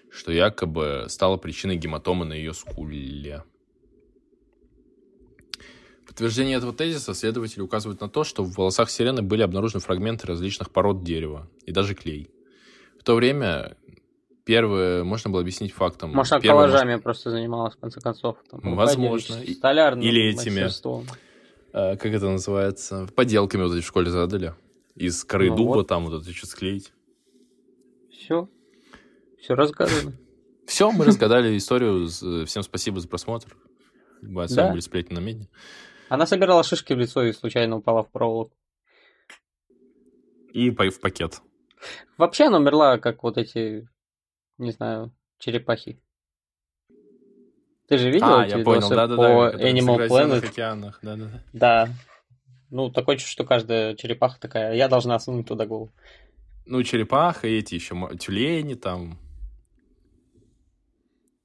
что якобы стало причиной гематомы на ее скуле подтверждение этого тезиса следователи указывают на то, что в волосах сирены были обнаружены фрагменты различных пород дерева и даже клей. В то время первое можно было объяснить фактом. Может, она коллажами может... просто занималась, в конце концов. Там, Возможно. Или этими, э, как это называется, поделками вот эти в школе задали. Из коры ну, дуба вот. там вот это что склеить. Все. Все разгадано. Все, мы разгадали историю. Всем спасибо за просмотр. Мы с вами были сплетни на медне. Она собирала шишки в лицо и случайно упала в проволоку. И в пакет. Вообще она умерла, как вот эти, не знаю, черепахи. Ты же видел а, эти я понял, да, да, по да, Animal Planet? Океанах, да, да, да. Да. Ну, такое чувство, что каждая черепаха такая, я должна сунуть туда голову. Ну, черепаха, эти еще тюлени там,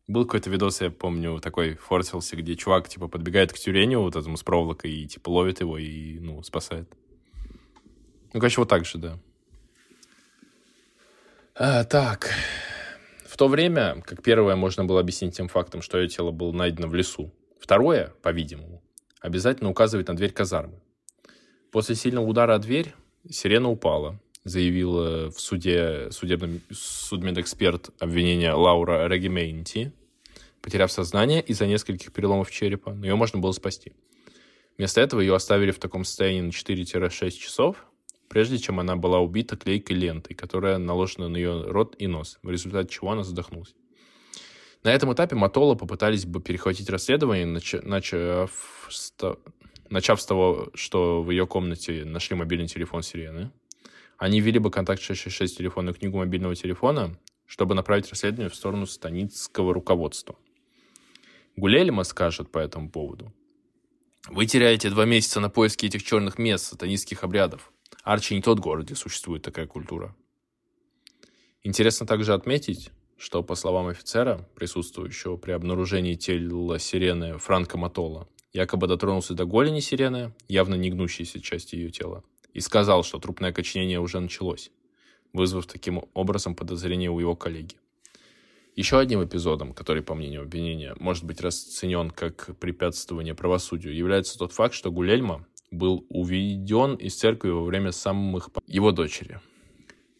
был какой-то видос, я помню, такой форсился, где чувак, типа, подбегает к тюленю вот этому с проволокой и, типа, ловит его и, ну, спасает. Ну, короче, вот так же, да. А, так. В то время, как первое, можно было объяснить тем фактом, что ее тело было найдено в лесу. Второе, по-видимому, обязательно указывает на дверь казармы. После сильного удара о дверь сирена упала, заявила в суде судебный судмедэксперт обвинения Лаура Регименти, потеряв сознание из-за нескольких переломов черепа, но ее можно было спасти. Вместо этого ее оставили в таком состоянии на 4-6 часов, прежде чем она была убита клейкой лентой, которая наложена на ее рот и нос, в результате чего она задохнулась. На этом этапе Матола попытались бы перехватить расследование, начав с того, что в ее комнате нашли мобильный телефон Сирены, они ввели бы контакт 666 телефонную книгу мобильного телефона, чтобы направить расследование в сторону станицкого руководства. Гулельма скажет по этому поводу. Вы теряете два месяца на поиски этих черных мест, сатанистских обрядов. Арчи не тот город, где существует такая культура. Интересно также отметить, что, по словам офицера, присутствующего при обнаружении тела сирены Франка Матола, якобы дотронулся до голени сирены, явно не гнущейся части ее тела, и сказал, что трупное окоченение уже началось, вызвав таким образом подозрение у его коллеги. Еще одним эпизодом, который, по мнению обвинения, может быть расценен как препятствование правосудию, является тот факт, что Гулельма был уведен из церкви во время самых его дочери.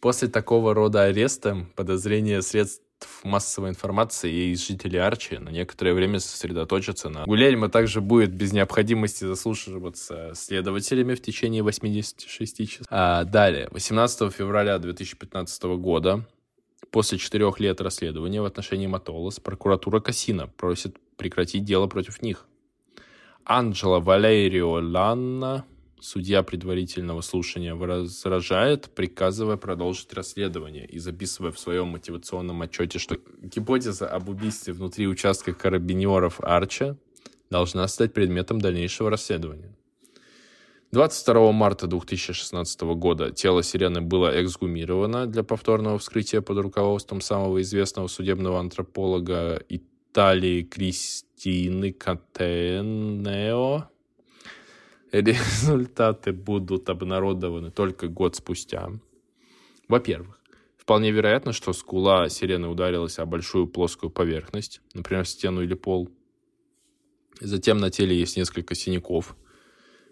После такого рода ареста подозрение средств массовой информации и жителей Арчи на некоторое время сосредоточатся на... Гулельма также будет без необходимости заслушиваться следователями в течение 86 часов. А далее, 18 февраля 2015 года, после четырех лет расследования в отношении Матолос, прокуратура Кассина просит прекратить дело против них. Анджела Валерио Ланна Судья предварительного слушания возражает, приказывая продолжить расследование и записывая в своем мотивационном отчете, что гипотеза об убийстве внутри участка карабинеров Арча должна стать предметом дальнейшего расследования. 22 марта 2016 года тело Сирены было эксгумировано для повторного вскрытия под руководством самого известного судебного антрополога Италии Кристины Катенео. Результаты будут обнародованы только год спустя. Во-первых, вполне вероятно, что скула сирены ударилась о большую плоскую поверхность, например, стену или пол. Затем на теле есть несколько синяков –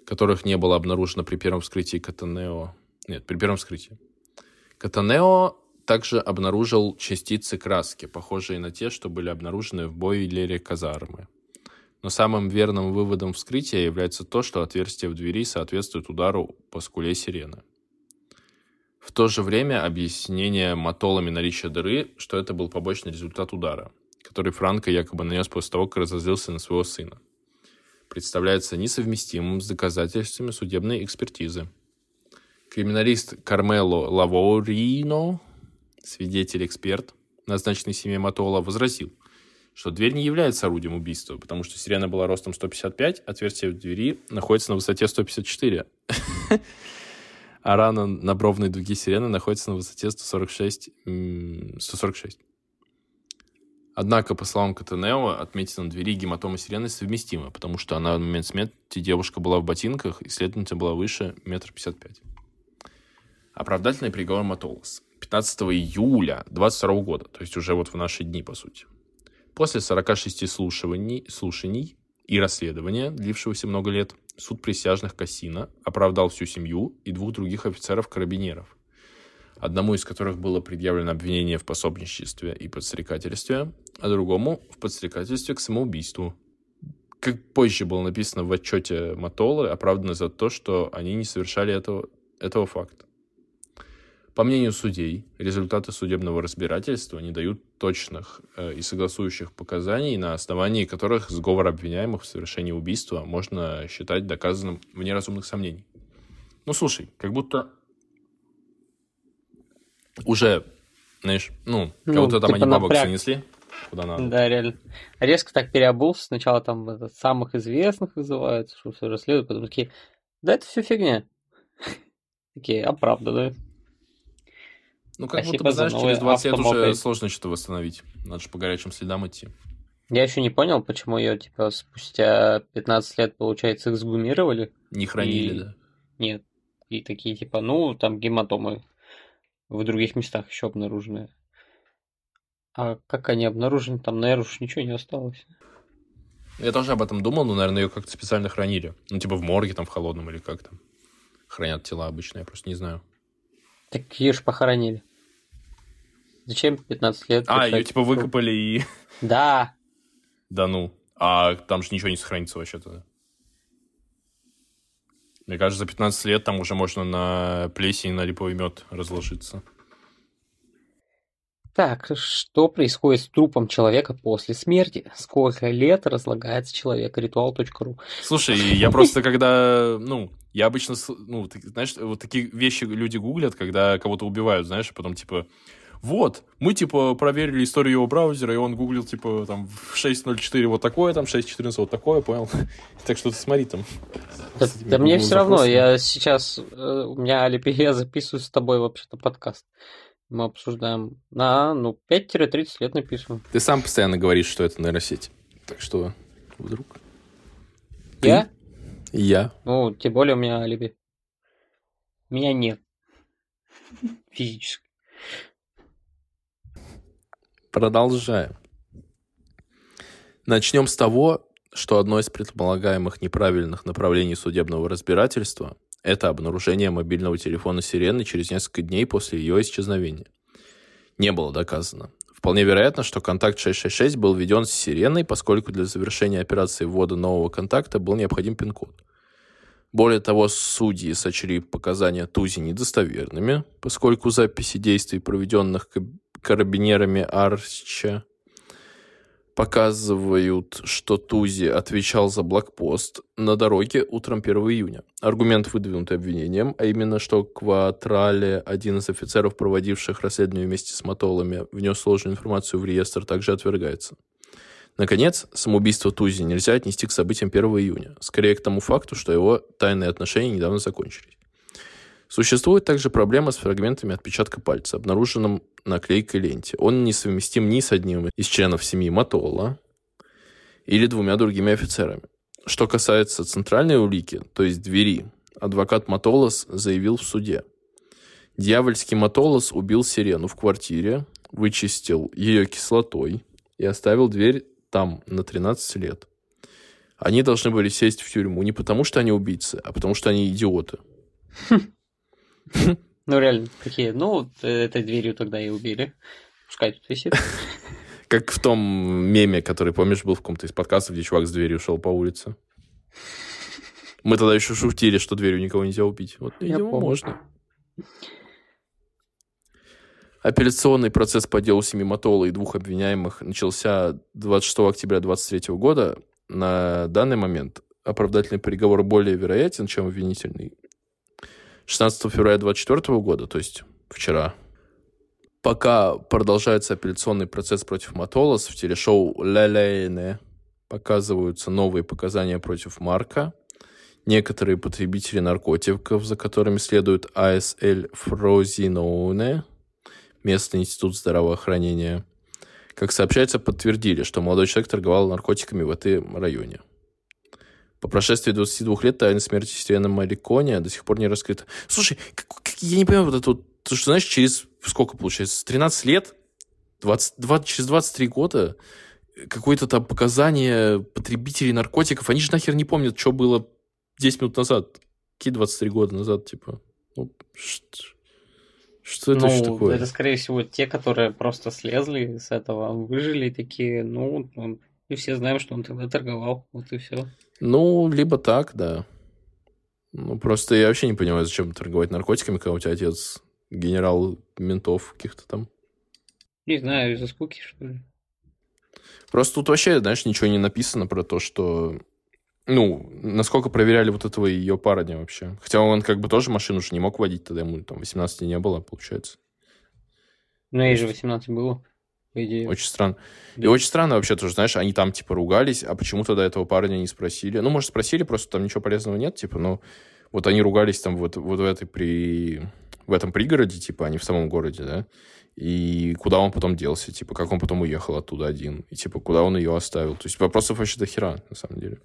которых не было обнаружено при первом вскрытии Катанео. Нет, при первом вскрытии. Катанео также обнаружил частицы краски, похожие на те, что были обнаружены в бойлере казармы. Но самым верным выводом вскрытия является то, что отверстие в двери соответствует удару по скуле сирены. В то же время объяснение мотолами наличия дыры, что это был побочный результат удара, который Франко якобы нанес после того, как разозлился на своего сына представляется несовместимым с доказательствами судебной экспертизы. Криминалист Кармело Лаворино, свидетель-эксперт, назначенный семьей Матола, возразил, что дверь не является орудием убийства, потому что сирена была ростом 155, отверстие в двери находится на высоте 154. <laughs> А рана на бровной дуге сирены находится на высоте 146. 146. Однако, по словам Катанео, отметина на двери гематома сирены совместима, потому что она в момент смерти девушка была в ботинках, и, следовательно, была выше метр пятьдесят пять. Оправдательный приговор Матолос. 15 июля 22 года, то есть уже вот в наши дни, по сути. После 46 слушаний, слушаний и расследования, длившегося много лет, суд присяжных Кассина оправдал всю семью и двух других офицеров-карабинеров – одному из которых было предъявлено обвинение в пособничестве и подстрекательстве, а другому в подстрекательстве к самоубийству. Как позже было написано в отчете Матолы, оправданы за то, что они не совершали этого, этого факта. По мнению судей, результаты судебного разбирательства не дают точных э, и согласующих показаний, на основании которых сговор обвиняемых в совершении убийства можно считать доказанным вне разумных сомнений. Ну, слушай, как будто уже, знаешь, ну, ну кого-то там типа они бабок напряг. занесли, куда надо. Да, реально. Резко так переобулся. Сначала там это, самых известных вызывают, что все расследуют, потом такие, да это все фигня. <laughs> Такие, оправданные. Ну, как будто бы, знаешь, через 20 лет уже сложно что-то восстановить. Надо же по горячим следам идти. Я еще не понял, почему ее, типа, спустя 15 лет, получается, эксгумировали. Не хранили, и... да? Нет. И такие, типа, ну, там гематомы в других местах еще обнаружены. А как они обнаружены, там, наверное, уж ничего не осталось. Я тоже об этом думал, но, наверное, ее как-то специально хранили. Ну, типа в морге, там, в холодном или как там. Хранят тела обычно, я просто не знаю. Так ее же похоронили. Зачем 15 лет? А, ее типа выкопали и... Да. Да ну. А там же ничего не сохранится вообще-то. Мне кажется, за 15 лет там уже можно на плесень, на липовый мед разложиться. Так, что происходит с трупом человека после смерти? Сколько лет разлагается человек? Ритуал.ру Слушай, я просто когда, ну, я обычно, ну, знаешь, вот такие вещи люди гуглят, когда кого-то убивают, знаешь, а потом типа вот, мы, типа, проверили историю его браузера, и он гуглил, типа, там, в 6.04 вот такое, там, 6.14 вот такое, понял? <laughs> так что ты смотри там. Да, да мне все равно, я сейчас, э, у меня алиби, <laughs> я записываю с тобой вообще-то подкаст. Мы обсуждаем. А, ну, 5-30 лет написано. Ты сам постоянно говоришь, что это нейросеть. Так что, вдруг... Я? Ты? Я. Ну, тем более у меня алиби. Меня нет. Физически. Продолжаем. Начнем с того, что одно из предполагаемых неправильных направлений судебного разбирательства – это обнаружение мобильного телефона Сирены через несколько дней после ее исчезновения. Не было доказано. Вполне вероятно, что контакт 666 был введен с Сиреной, поскольку для завершения операции ввода нового контакта был необходим пин-код. Более того, судьи сочли показания Тузи недостоверными, поскольку записи действий, проведенных карабинерами Арча показывают, что Тузи отвечал за блокпост на дороге утром 1 июня. Аргумент, выдвинутый обвинением, а именно, что Кватрале, один из офицеров, проводивших расследование вместе с Матолами, внес сложную информацию в реестр, также отвергается. Наконец, самоубийство Тузи нельзя отнести к событиям 1 июня, скорее к тому факту, что его тайные отношения недавно закончились. Существует также проблема с фрагментами отпечатка пальца, обнаруженным на клейкой ленте. Он несовместим ни с одним из членов семьи Матола или двумя другими офицерами. Что касается центральной улики, то есть двери, адвокат Матолос заявил в суде. Дьявольский Матолос убил сирену в квартире, вычистил ее кислотой и оставил дверь там на 13 лет. Они должны были сесть в тюрьму не потому, что они убийцы, а потому, что они идиоты. <laughs> Ну, реально, какие? Ну, этой дверью тогда и убили. Пускай тут висит. <laughs> Как в том меме, который, помнишь, был в каком-то из подкастов, где чувак с дверью шел по улице. Мы тогда еще шутили, что дверью никого нельзя убить. Вот, видимо, можно. Апелляционный процесс по делу семи Матола и двух обвиняемых начался 26 октября 2023 года. На данный момент оправдательный приговор более вероятен, чем обвинительный. 16 февраля 2024 года, то есть вчера, пока продолжается апелляционный процесс против Матолос, в телешоу «Ля Ляйне» показываются новые показания против Марка, некоторые потребители наркотиков, за которыми следует АСЛ Фрозиноуне, местный институт здравоохранения, как сообщается, подтвердили, что молодой человек торговал наркотиками в этом районе. По прошествии 22 лет тайна смерти Стивена Маликони до сих пор не раскрыта. Слушай, как, как, я не понимаю вот это вот, то, что, знаешь, через сколько получается? 13 лет? 20, 20, через 23 года какое-то там показание потребителей наркотиков, они же нахер не помнят, что было 10 минут назад. Какие 23 года назад, типа? Ну, что, что это ну, такое? Это, скорее всего, те, которые просто слезли с этого, выжили такие, ну, он, и все знаем, что он тогда торговал, вот и все. Ну, либо так, да. Ну, просто я вообще не понимаю, зачем торговать наркотиками, когда у тебя отец генерал ментов каких-то там. Не знаю, из-за скуки, что ли. Просто тут вообще, знаешь, ничего не написано про то, что... Ну, насколько проверяли вот этого ее парня вообще. Хотя он как бы тоже машину уже не мог водить, тогда ему там 18 не было, получается. Ну, ей же 18 было по идее. Очень странно. Да. И очень странно вообще тоже, знаешь, они там, типа, ругались, а почему тогда этого парня не спросили? Ну, может, спросили, просто там ничего полезного нет, типа, но вот они ругались там вот, вот в этой при... в этом пригороде, типа, а не в самом городе, да? И куда он потом делся, типа, как он потом уехал оттуда один, и, типа, куда он ее оставил. То есть вопросов вообще до хера, на самом деле.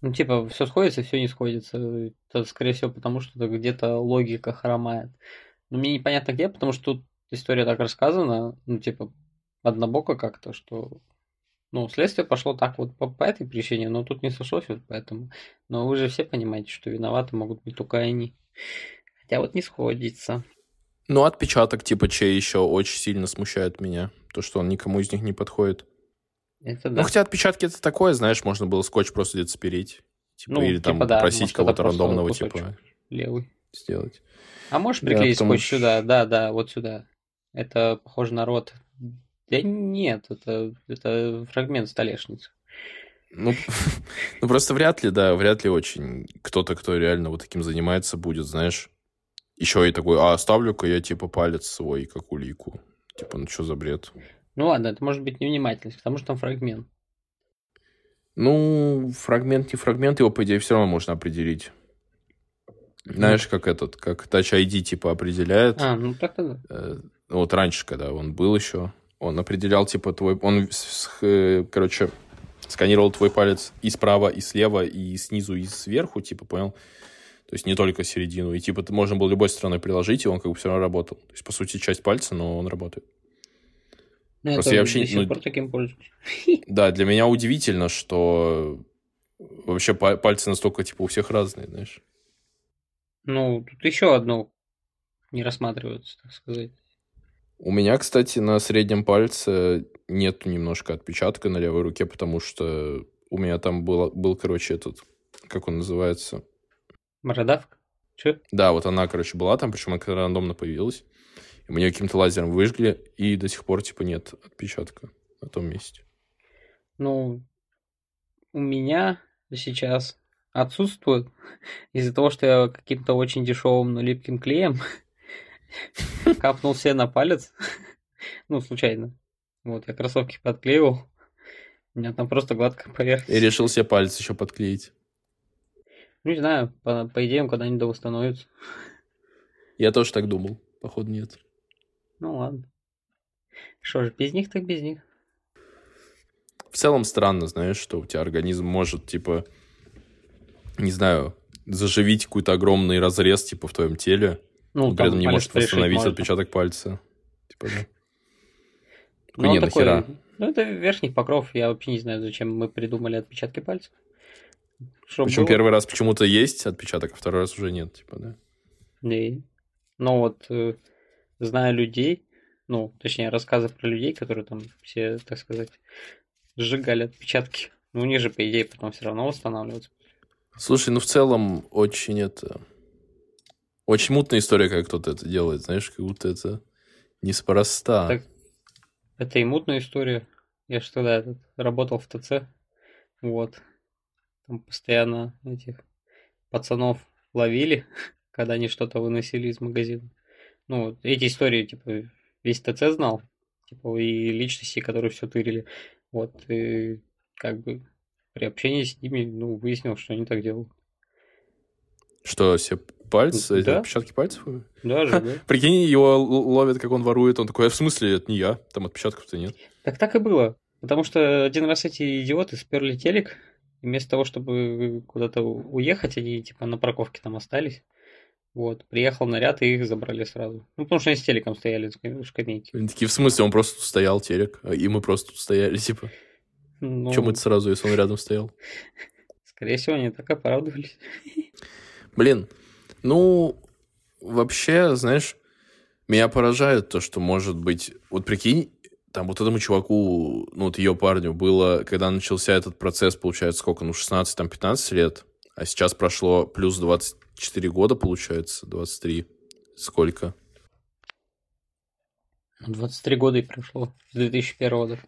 Ну, типа, все сходится, все не сходится. Это, скорее всего, потому что где-то логика хромает. Но мне непонятно где, потому что тут история так рассказана, ну, типа, однобоко как-то, что ну, следствие пошло так вот по, по этой причине, но тут не сошлось вот поэтому. Но вы же все понимаете, что виноваты могут быть только они. Хотя вот не сходится. Ну, отпечаток типа чей еще очень сильно смущает меня. То, что он никому из них не подходит. Это ну, да. Ну, хотя отпечатки это такое, знаешь, можно было скотч просто где-то спереть. Типа, ну, или типа, там да, попросить кого-то рандомного, типа, левый. сделать. А можешь приклеить да, скотч что... сюда? Да, да, вот сюда. Это похоже на рот. Да нет, это, это фрагмент столешницы. Ну, ну, просто вряд ли, да, вряд ли очень кто-то, кто реально вот таким занимается, будет, знаешь, еще и такой, а оставлю-ка я, типа, палец свой, как улику. Типа, ну что за бред? Ну ладно, это может быть невнимательность, потому что там фрагмент. Ну, фрагмент не фрагмент, его, по идее, все равно можно определить. Знаешь, как этот, как Touch ID, типа, определяет. А, ну так тогда. Вот раньше, когда он был еще, он определял, типа, твой... Он, э, короче, сканировал твой палец и справа, и слева, и снизу, и сверху, типа, понял? То есть не только середину. И, типа, можно было любой стороной приложить, и он как бы все равно работал. То есть, по сути, часть пальца, но он работает. Ну, Просто я вообще... До сих ну, пор таким пользуюсь. <laughs> Да, для меня удивительно, что вообще пальцы настолько, типа, у всех разные, знаешь. Ну, тут еще одно не рассматривается, так сказать. У меня, кстати, на среднем пальце нету немножко отпечатка на левой руке, потому что у меня там был, был короче, этот, как он называется? Бородавка? Че? Да, вот она, короче, была там, причем она рандомно появилась. И мне каким-то лазером выжгли, и до сих пор, типа, нет отпечатка на том месте. Ну, у меня сейчас отсутствует <laughs> из-за того, что я каким-то очень дешевым, но липким клеем <laughs> капнул себе на палец. <laughs> Ну, случайно. Вот, я кроссовки подклеивал. У меня там просто гладкая поверхность. И решил себе палец еще подклеить. Ну, не знаю, по, по идее, он когда-нибудь да восстановится. Я тоже так думал. Походу, нет. Ну, ладно. Что же, без них так без них. В целом странно, знаешь, что у тебя организм может, типа, не знаю, заживить какой-то огромный разрез, типа, в твоем теле, Ну, но при этом не может восстановить можно. отпечаток пальца. Типа, да. Ну, он не, такой- нахера? Ну, это верхний покров. Я вообще не знаю, зачем мы придумали отпечатки пальцев. Чтоб Причем было. первый раз почему-то есть отпечаток, а второй раз уже нет, типа, да. Не. Ну вот, э, зная людей, ну, точнее, рассказы про людей, которые там все, так сказать, сжигали отпечатки. Ну, у них же, по идее, потом все равно восстанавливаются. Слушай, ну в целом очень это... Очень мутная история, как кто-то это делает, знаешь, как будто это неспроста. Так. Это и мутная история. Я тогда этот, работал в ТЦ. Вот. Там постоянно этих пацанов ловили, <laughs> когда они что-то выносили из магазина. Ну, эти истории, типа, весь ТЦ знал. Типа, и личности, которые все тырили. Вот, и как бы при общении с ними, ну, выяснил, что они так делают. Что, все пальцы, Да. отпечатки пальцев? Даже, да. <laughs> Прикинь, его ловят, как он ворует, он такой, «А в смысле, это не я, там отпечатков-то нет. Так так и было. Потому что один раз эти идиоты сперли телек, и вместо того, чтобы куда-то уехать, они типа на парковке там остались. Вот, приехал наряд, и их забрали сразу. Ну, потому что они с телеком стояли скам- скамейке. Они такие, в смысле, он просто стоял, телек, а- и мы просто стояли, <laughs> типа. Ну, Чем это сразу, если он рядом стоял? скорее всего, они так оправдывались. Блин, ну, вообще, знаешь, меня поражает то, что может быть... Вот прикинь, там вот этому чуваку, ну, вот ее парню было, когда начался этот процесс, получается, сколько, ну, 16, там, 15 лет, а сейчас прошло плюс 24 года, получается, 23. Сколько? Ну, 23 года и прошло. С 2001 года.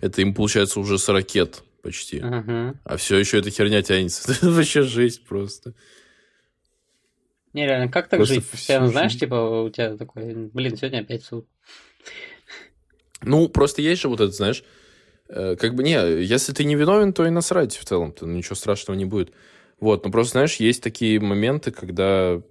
Это им, получается, уже 40 лет почти. Ага. А все еще эта херня тянется. <laughs> Это вообще жесть просто. Не, реально, как так Просто жить? Постоянно, знаешь, типа, у тебя такой, блин, сегодня опять суд. Ну, просто есть же вот это, знаешь, э, как бы, не, если ты не виновен, то и насрать в целом-то, ничего страшного не будет. Вот, но просто, знаешь, есть такие моменты, когда...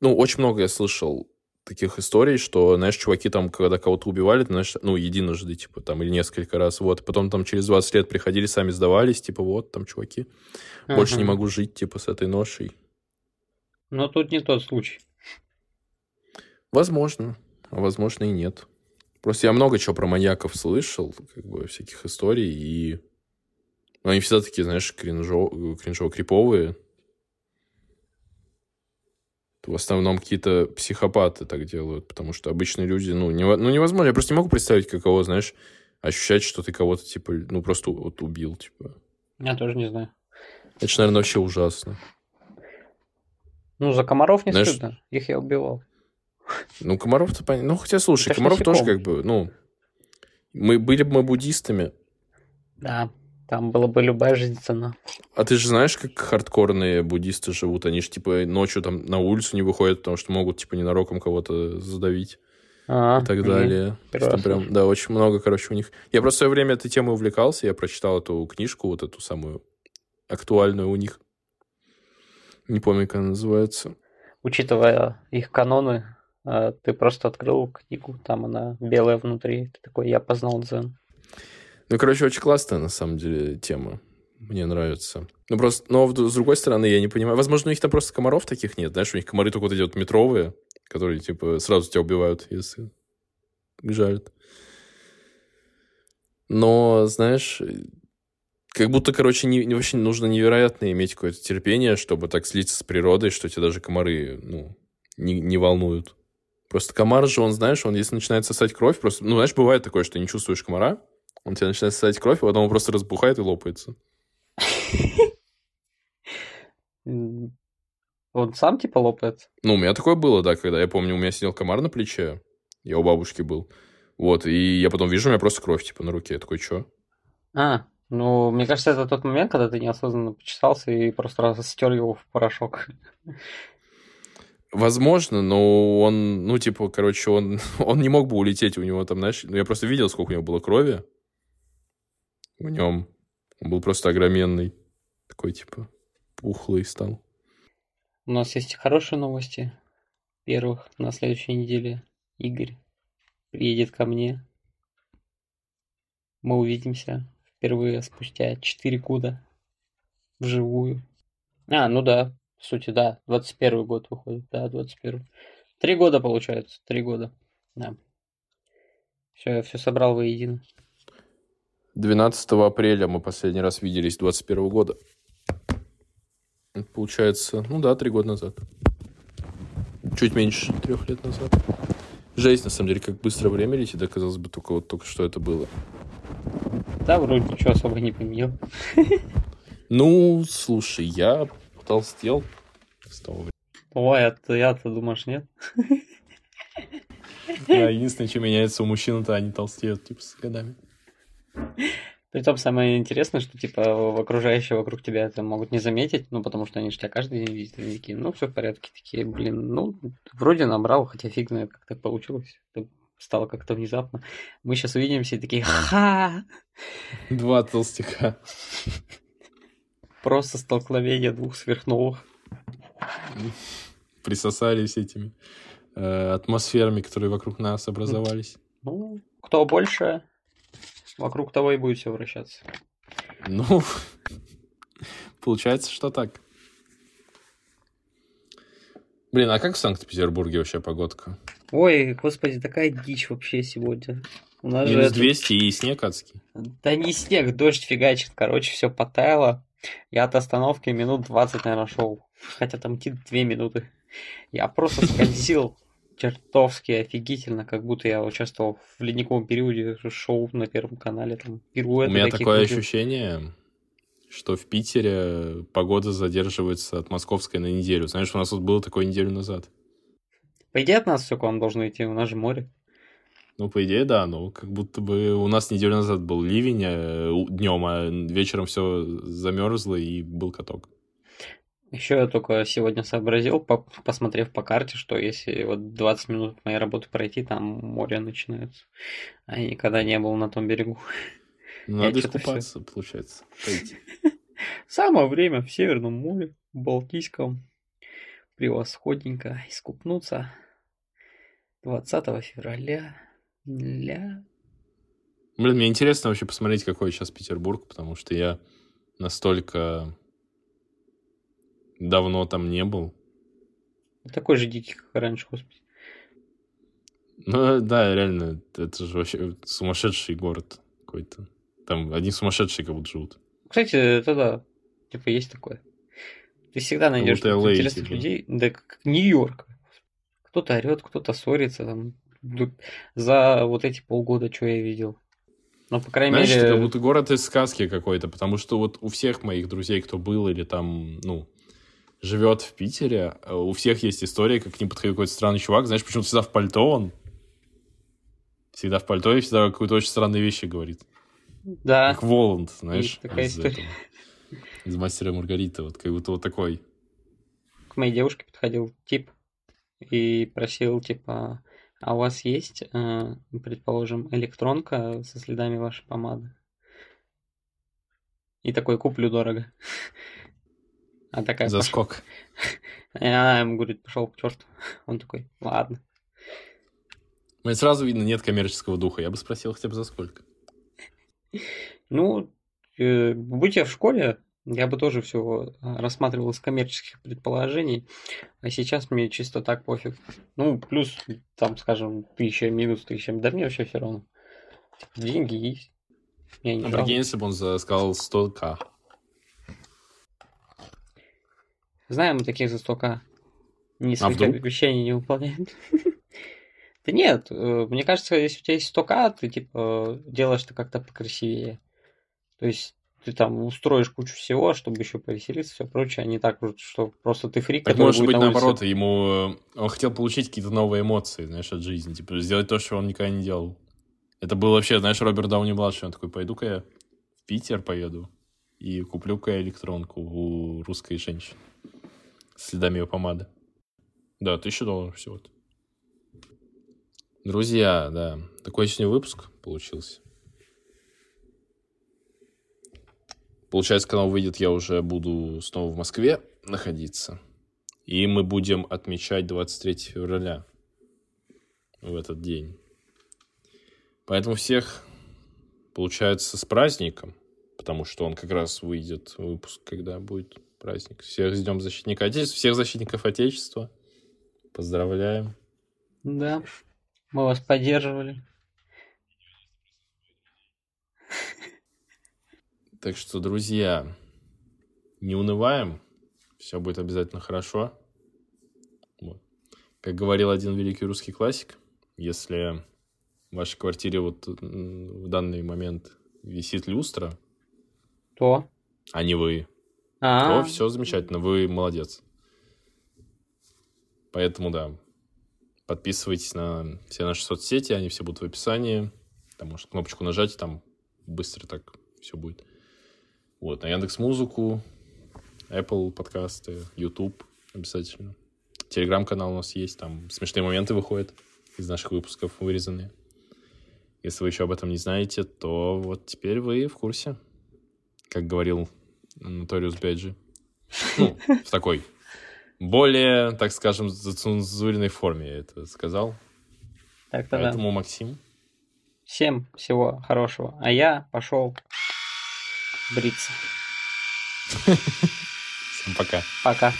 Ну, очень много я слышал таких историй, что, знаешь, чуваки там, когда кого-то убивали, ты, знаешь, ну, единожды, типа, там, или несколько раз, вот, потом там через 20 лет приходили, сами сдавались, типа, вот, там, чуваки, больше не Ага. могу жить, типа, с этой ношей. Но тут не тот случай. Возможно, а возможно и нет. Просто я много чего про маньяков слышал, как бы всяких историй, и ну, они всегда такие, знаешь, кринжо... кринжово-криповые. В основном какие-то психопаты так делают, потому что обычные люди, ну, нево- ну, невозможно. Я просто не могу представить, каково, знаешь, ощущать, что ты кого-то, типа, ну, просто вот убил, типа. Я тоже не знаю. Это же, наверное, вообще ужасно. Ну, за комаров не Знаешь- стыдно. Их я убивал. Ну, Комаров-то понятно. Ну, хотя, слушай, Это Комаров тоже как бы, ну... Мы были бы мы буддистами, Да, там была бы любая жизнь цена. А ты же знаешь, как хардкорные буддисты живут? Они же, типа, ночью там на улицу не выходят, потому что могут, типа, ненароком кого-то задавить А, и так далее. раз прям, да, очень много, короче, у них. Я просто в свое время этой темой увлекался, я прочитал эту книжку, вот эту самую актуальную у них. Не помню, как она называется. Учитывая их каноны, а, ты просто открыл книгу, там она белая внутри. Ты такой, я познал дзен. Ну, короче, очень классная, на самом деле, тема. Мне нравится. Ну, просто, но с другой стороны, я не понимаю. Возможно, у них там просто комаров таких нет. Знаешь, у них комары только вот эти вот метровые, которые, типа, сразу тебя убивают, если жалят. Но, знаешь, как будто, короче, не, не- вообще нужно невероятно иметь какое-то терпение, чтобы так слиться с природой, что тебя даже комары, ну, не, не волнуют. Просто комар же, он, знаешь, он, если начинает сосать кровь, просто, ну, знаешь, бывает такое, что не чувствуешь комара, он тебя начинает сосать кровь, а потом он просто разбухает и лопается. Он сам типа лопается? Ну, у меня такое было, да, когда я помню, у меня сидел комар на плече, я у бабушки был. Вот, и я потом вижу, у меня просто кровь, типа, на руке. Я такой, что? А, ну, мне кажется, это тот момент, когда ты неосознанно почесался и просто стер его в порошок. Возможно, но он, ну, типа, короче, он, <laughs> он не мог бы улететь, у него там, знаешь, ну, я просто видел, сколько у него было крови в нем. Он был просто огроменный. Такой, типа, пухлый стал. У нас есть хорошие новости. Первых, на следующей неделе Игорь приедет ко мне. Мы увидимся впервые спустя 4 года вживую. А, ну да, в сути, да, 21 год выходит, да, 21 Три года получается, три года, да. Все, я все собрал воедино. 12 апреля мы последний раз виделись 21 года. Получается, ну да, три года назад. Чуть меньше трех лет назад. Жесть, на самом деле, как быстро время летит, да, казалось бы, только вот только что это было. Да, вроде ничего особо не поменял. <laughs> Ну, слушай, я толстел с того времени. Ой, а ты, я-то думаешь, нет? Да, единственное, что меняется у мужчин, это они толстеют, типа, с годами. Притом самое интересное, что типа окружающие вокруг тебя это могут не заметить, ну потому что они же тебя каждый день видят, они такие, ну все в порядке, такие, блин, ну вроде набрал, хотя фиг знает, как так получилось, стало как-то внезапно. Мы сейчас увидимся и такие, ха <laughs> Два толстяка. Просто столкновение двух сверхновых. Присосались этими э, атмосферами, которые вокруг нас образовались. Ну, кто больше, вокруг того и будет все вращаться. Ну, <laughs> получается, что так. Блин, а как в Санкт-Петербурге вообще погодка? Ой, господи, такая дичь вообще сегодня. У нас Минус же 200 это... и снег адский. Да не снег, дождь фигачит. Короче, все потаяло. Я от остановки минут 20, наверное, шел. Хотя там идти 2 минуты. Я просто скользил чертовски офигительно, как будто я участвовал в ледниковом периоде шоу на Первом канале. Там, У меня такое крутил. ощущение, что в Питере погода задерживается от московской на неделю. Знаешь, у нас тут было такое неделю назад. По идее, от нас все к вам должно идти, у нас же море. Ну, по идее, да, но как будто бы у нас неделю назад был ливень э, днем, а вечером все замерзло и был каток. Еще я только сегодня сообразил, по посмотрев по карте, что если вот 20 минут моей работы пройти, там море начинается. А я никогда не был на том берегу. Надо искупаться, все... получается. <laughs> Самое время в Северном море, в Балтийском. Превосходненько искупнуться. 20 февраля. Ля. Блин, мне интересно вообще посмотреть, какой сейчас Петербург, потому что я настолько давно там не был. Такой же дикий, как раньше, господи. Ну, да, реально, это же вообще сумасшедший город какой-то. Там одни сумасшедшие как будто живут. Кстати, это да, типа есть такое. Ты всегда найдешь интересных типа. людей, да как Нью-Йорк. Кто-то орет, кто-то ссорится, там, за вот эти полгода, что я видел. Ну, по крайней Знаешь, мере... это как будто город из сказки какой-то, потому что вот у всех моих друзей, кто был или там, ну, живет в Питере, э, у всех есть история, как к ним подходит какой-то странный чувак, знаешь, почему всегда в пальто он. Всегда в пальто и всегда какие-то очень странные вещи говорит. Да. Как Воланд, знаешь, такая из, история. Этого, из «Мастера Маргарита», вот как будто вот такой. К моей девушке подходил тип и просил, типа, а у вас есть, э, предположим, электронка со следами вашей помады? И такой, куплю дорого. <laughs> А такая, За сколько? <laughs> И она ему говорит, пошел к черту. <laughs> Он такой, ладно. Ну, сразу видно, нет коммерческого духа. Я бы спросил хотя бы за сколько. Ну, э, будь я в школе, я бы тоже все рассматривал из коммерческих предположений, а сейчас мне чисто так пофиг. Ну, плюс, там, скажем, тысяча, минус тысяча, да мне вообще все равно. Типа, деньги есть. Я не а прикинь, если бы он сказал 100к. Знаем мы таких за 100к. Ни а обещаний не выполняют. <laughs> Да нет, э, мне кажется, если у тебя есть 100к, ты типа делаешь это как-то покрасивее. То есть ты там устроишь кучу всего, чтобы еще повеселиться, все прочее, а не так, что просто ты фрик, так может быть, наоборот, ему... Э, он хотел получить какие-то новые эмоции, знаешь, от жизни. Типа, сделать то, что он никогда не делал. Это был вообще, знаешь, Роберт Дауни младший. Он такой, пойду-ка я в Питер поеду и куплю-ка электронку у русской женщины с следами ее помады. Да, тысяча долларов всего-то. Друзья, да, такой сегодня выпуск получился. Получается, когда он выйдет, я уже буду снова в Москве находиться. И мы будем отмечать 23 февраля в этот день. Поэтому всех, получается, с праздником, потому что он как раз выйдет, выпуск, когда будет праздник. Всех ждем защитника Отечества, всех защитников Отечества. Поздравляем. Да, мы вас поддерживали. Так что, друзья, не унываем, все будет обязательно хорошо. Вот. Как говорил один великий русский классик, если в вашей квартире вот в данный момент висит люстра, То. а не вы, А, то все замечательно, вы молодец. Поэтому, да, подписывайтесь на все наши соцсети, они все будут в описании. Там может кнопочку нажать, и там быстро так все будет. Вот, на Яндекс Музыку, Apple подкасты, YouTube обязательно. Телеграм-канал у нас есть, там смешные моменты выходят из наших выпусков вырезанные. Если вы еще об этом не знаете, то вот теперь вы в курсе. Как говорил Ноториус Беджи. Ну, в такой более, так скажем, зацензуренной форме я это сказал. так-то да. Поэтому, Максим, Всем всего хорошего. А я пошел бриться. всем пока. Пока.